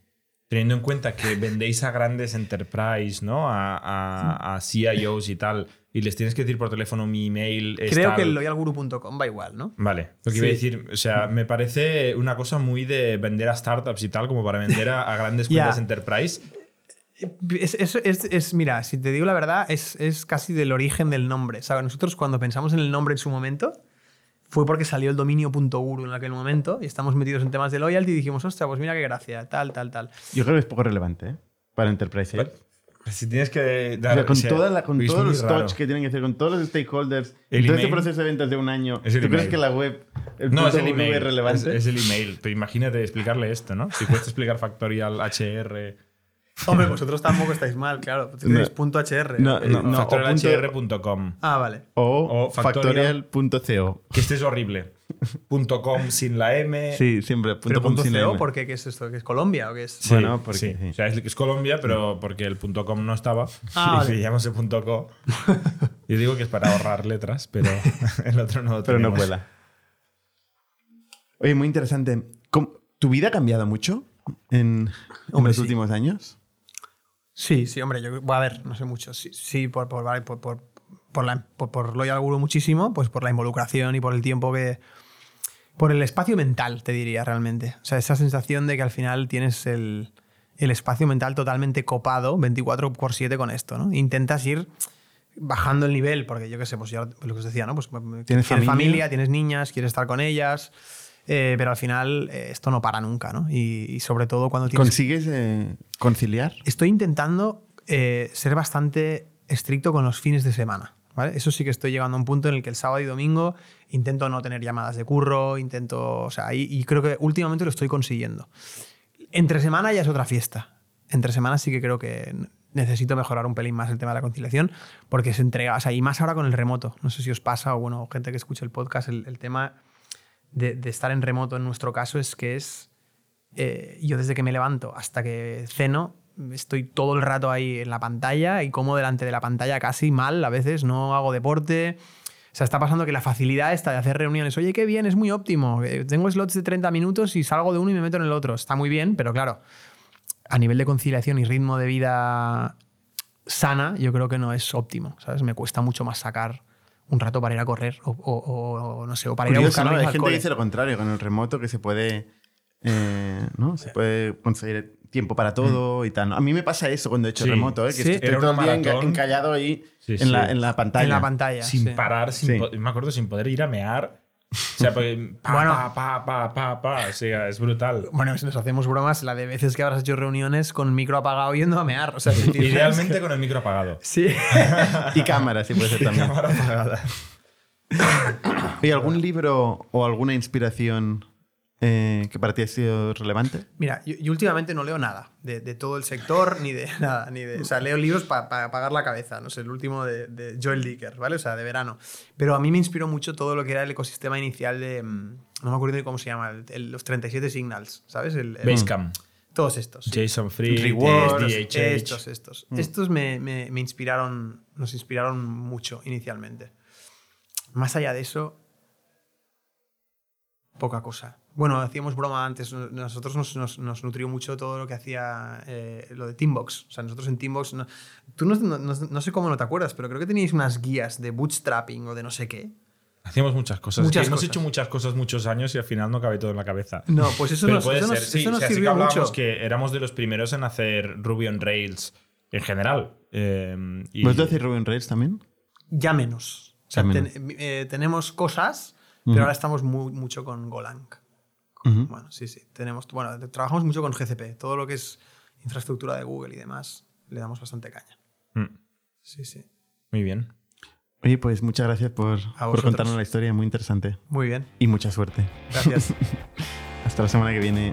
Teniendo en cuenta que vendéis a grandes enterprise, ¿no? A, a- a CIOs y tal, y les tienes que decir por teléfono mi email. es Creo tal. que el loyalguru.com va igual, ¿no? Vale, lo que Sí. iba a decir, o sea, me parece una cosa muy de vender a startups y tal, como para vender a, a grandes cuentas enterprise. Es, es- es- es- mira, si te digo la verdad, es, es casi del origen del nombre. ¿sabes? Nosotros cuando pensamos en el nombre en su momento, fue porque salió el dominio.guru en aquel momento y estamos metidos en temas de loyalty y dijimos, ostras, pues mira qué gracia, tal, tal, tal. Yo creo que es poco relevante, ¿eh? Para Enterprise Sales. Si tienes que O dar. sea, con, o sea, toda la- con todos los touch que tienen que hacer, con todos los stakeholders, El todo este email. proceso de ventas de un año, ¿tú crees email. que la web el No, es el email. es relevante? Es, es el email. Pero imagínate explicarle esto, ¿no? Si puedes explicar Factorial HR. Hombre, vosotros tampoco estáis mal, claro. Tenéis punto HR. No, no, no. o factorialhr.com. Ah, vale. O, O factorial. factorial.co. Que este es horrible. Punto .com sin la M. Sí, siempre. Punto com punto sin CO, M. ¿por qué? ¿Qué es esto? ¿Qué es Colombia o qué es? Sí, Bueno, porque- sí. sí. O sea, es, es Colombia, pero porque el punto .com no estaba. Ah, y vale. el punto .co. Yo digo que es para ahorrar letras, pero el otro no lo Pero no cuela. Oye, muy interesante. ¿Cómo- ¿Tu vida ha cambiado mucho en, los sí. últimos años? Sí, sí, hombre, yo voy a ver, no sé mucho. Sí, sí por, por, vale, por, por, por la, por, por muchísimo, pues por la involucración y por el tiempo que. Por el espacio mental, te diría realmente. O sea, esa sensación de que al final tienes el, el espacio mental totalmente copado 24 por 7 con esto, ¿no? Intentas ir bajando el nivel, porque yo qué sé, pues ya lo que os decía, ¿no? Pues ¿Tienes familia? tienes niñas, quieres estar con ellas, eh, pero al final eh, esto no para nunca, ¿no? Y, y sobre todo cuando tienes ¿Consigues eh, conciliar? estoy intentando eh, ser bastante estricto con los fines de semana. ¿vale? Eso sí que estoy llegando a un punto en el que el sábado y domingo intento no tener llamadas de curro, intento. O sea, y, y creo que últimamente lo estoy consiguiendo. Entre semana ya es otra fiesta. Entre semana sí que creo que necesito mejorar un pelín más el tema de la conciliación porque se entrega. O sea, y más ahora con el remoto. No sé si os pasa o, bueno, gente que escucha el podcast, el, el tema de, estar en remoto en nuestro caso es que es eh, yo desde que me levanto hasta que ceno, estoy todo el rato ahí en la pantalla y como delante de la pantalla casi mal, a veces no hago deporte. O sea, está pasando que la facilidad esta de hacer reuniones, oye, qué bien, es muy óptimo. eh, Tengo slots de 30 minutos y salgo de uno y me meto en el otro. Está muy bien, pero claro, a nivel de conciliación y ritmo de vida sana, yo creo que no es óptimo. ¿Sabes? Me cuesta mucho más sacar un rato para ir a correr o, o- o, no sé, o para ir a buscar ¿no? Hay gente que dice lo contrario, con el remoto, que se puede, eh, ¿no? Se puede conseguir tiempo para todo y tal. A mí me pasa eso cuando he hecho Sí. remoto, ¿eh? que Sí. estoy todo el día encallado ahí Sí, en, sí. La, en la pantalla. En la pantalla. Sin sí. parar, sin me acuerdo, sin poder ir a mear. O sea, porque pa, Bueno. pa, pa, pa, pa, pa. O sea, es brutal. Bueno, si nos hacemos bromas, la de veces que habrás hecho reuniones con micro apagado yendo a mear. O sea, Idealmente con el micro apagado. Sí. Y cámara, sí puede ser también. Cámara apagada. ¿Y algún libro o alguna inspiración eh, que para ti ha sido relevante? Mira, yo, yo últimamente no leo nada de, de todo el sector, ni de nada. Ni de, o sea, leo libros para apagar la cabeza. No sé, el último de, de Joel Dicker, ¿vale? O sea, de verano. Pero a mí me inspiró mucho todo lo que era el ecosistema inicial de. mm, No me acuerdo ni cómo se llama, el- el- los 37 Signals, ¿sabes? El- el- Basecamp. todos estos. sí. Jason Fried, Rewards, DHH. Estos, estos. Estos me, me- me inspiraron, nos inspiraron mucho inicialmente. Más allá de eso, poca cosa. Bueno, hacíamos broma antes. Nosotros nos, nos- nos nutrió mucho todo lo que hacía eh, lo de Teambox. O sea, nosotros en Teambox. no- tú no, no- no- no sé cómo no te acuerdas, pero creo que teníais unas guías de bootstrapping o de no sé qué. Hacíamos muchas cosas. Muchas que hemos cosas. hecho muchas cosas muchos años y al final no cabe todo en la cabeza. No, pues eso Pero nos, puede eso nos- ser, sí. eso o nos sí que sirvió hablábamos mucho. que éramos de los primeros en hacer Ruby on Rails en general. Eh, y- ¿Vosotros hacéis Ruby on Rails también? Ya menos. O sea, Ya menos. ten- eh, tenemos cosas, pero ahora estamos muy- mucho con Golang. Bueno, sí, sí. Tenemos, bueno, trabajamos mucho con GCP. Todo lo que es infraestructura de Google y demás, le damos bastante caña. Mm, Sí, sí. Muy bien. Oye, pues muchas gracias por, por contarnos la historia, muy interesante. Muy bien. Y mucha suerte. Gracias. Hasta la semana que viene.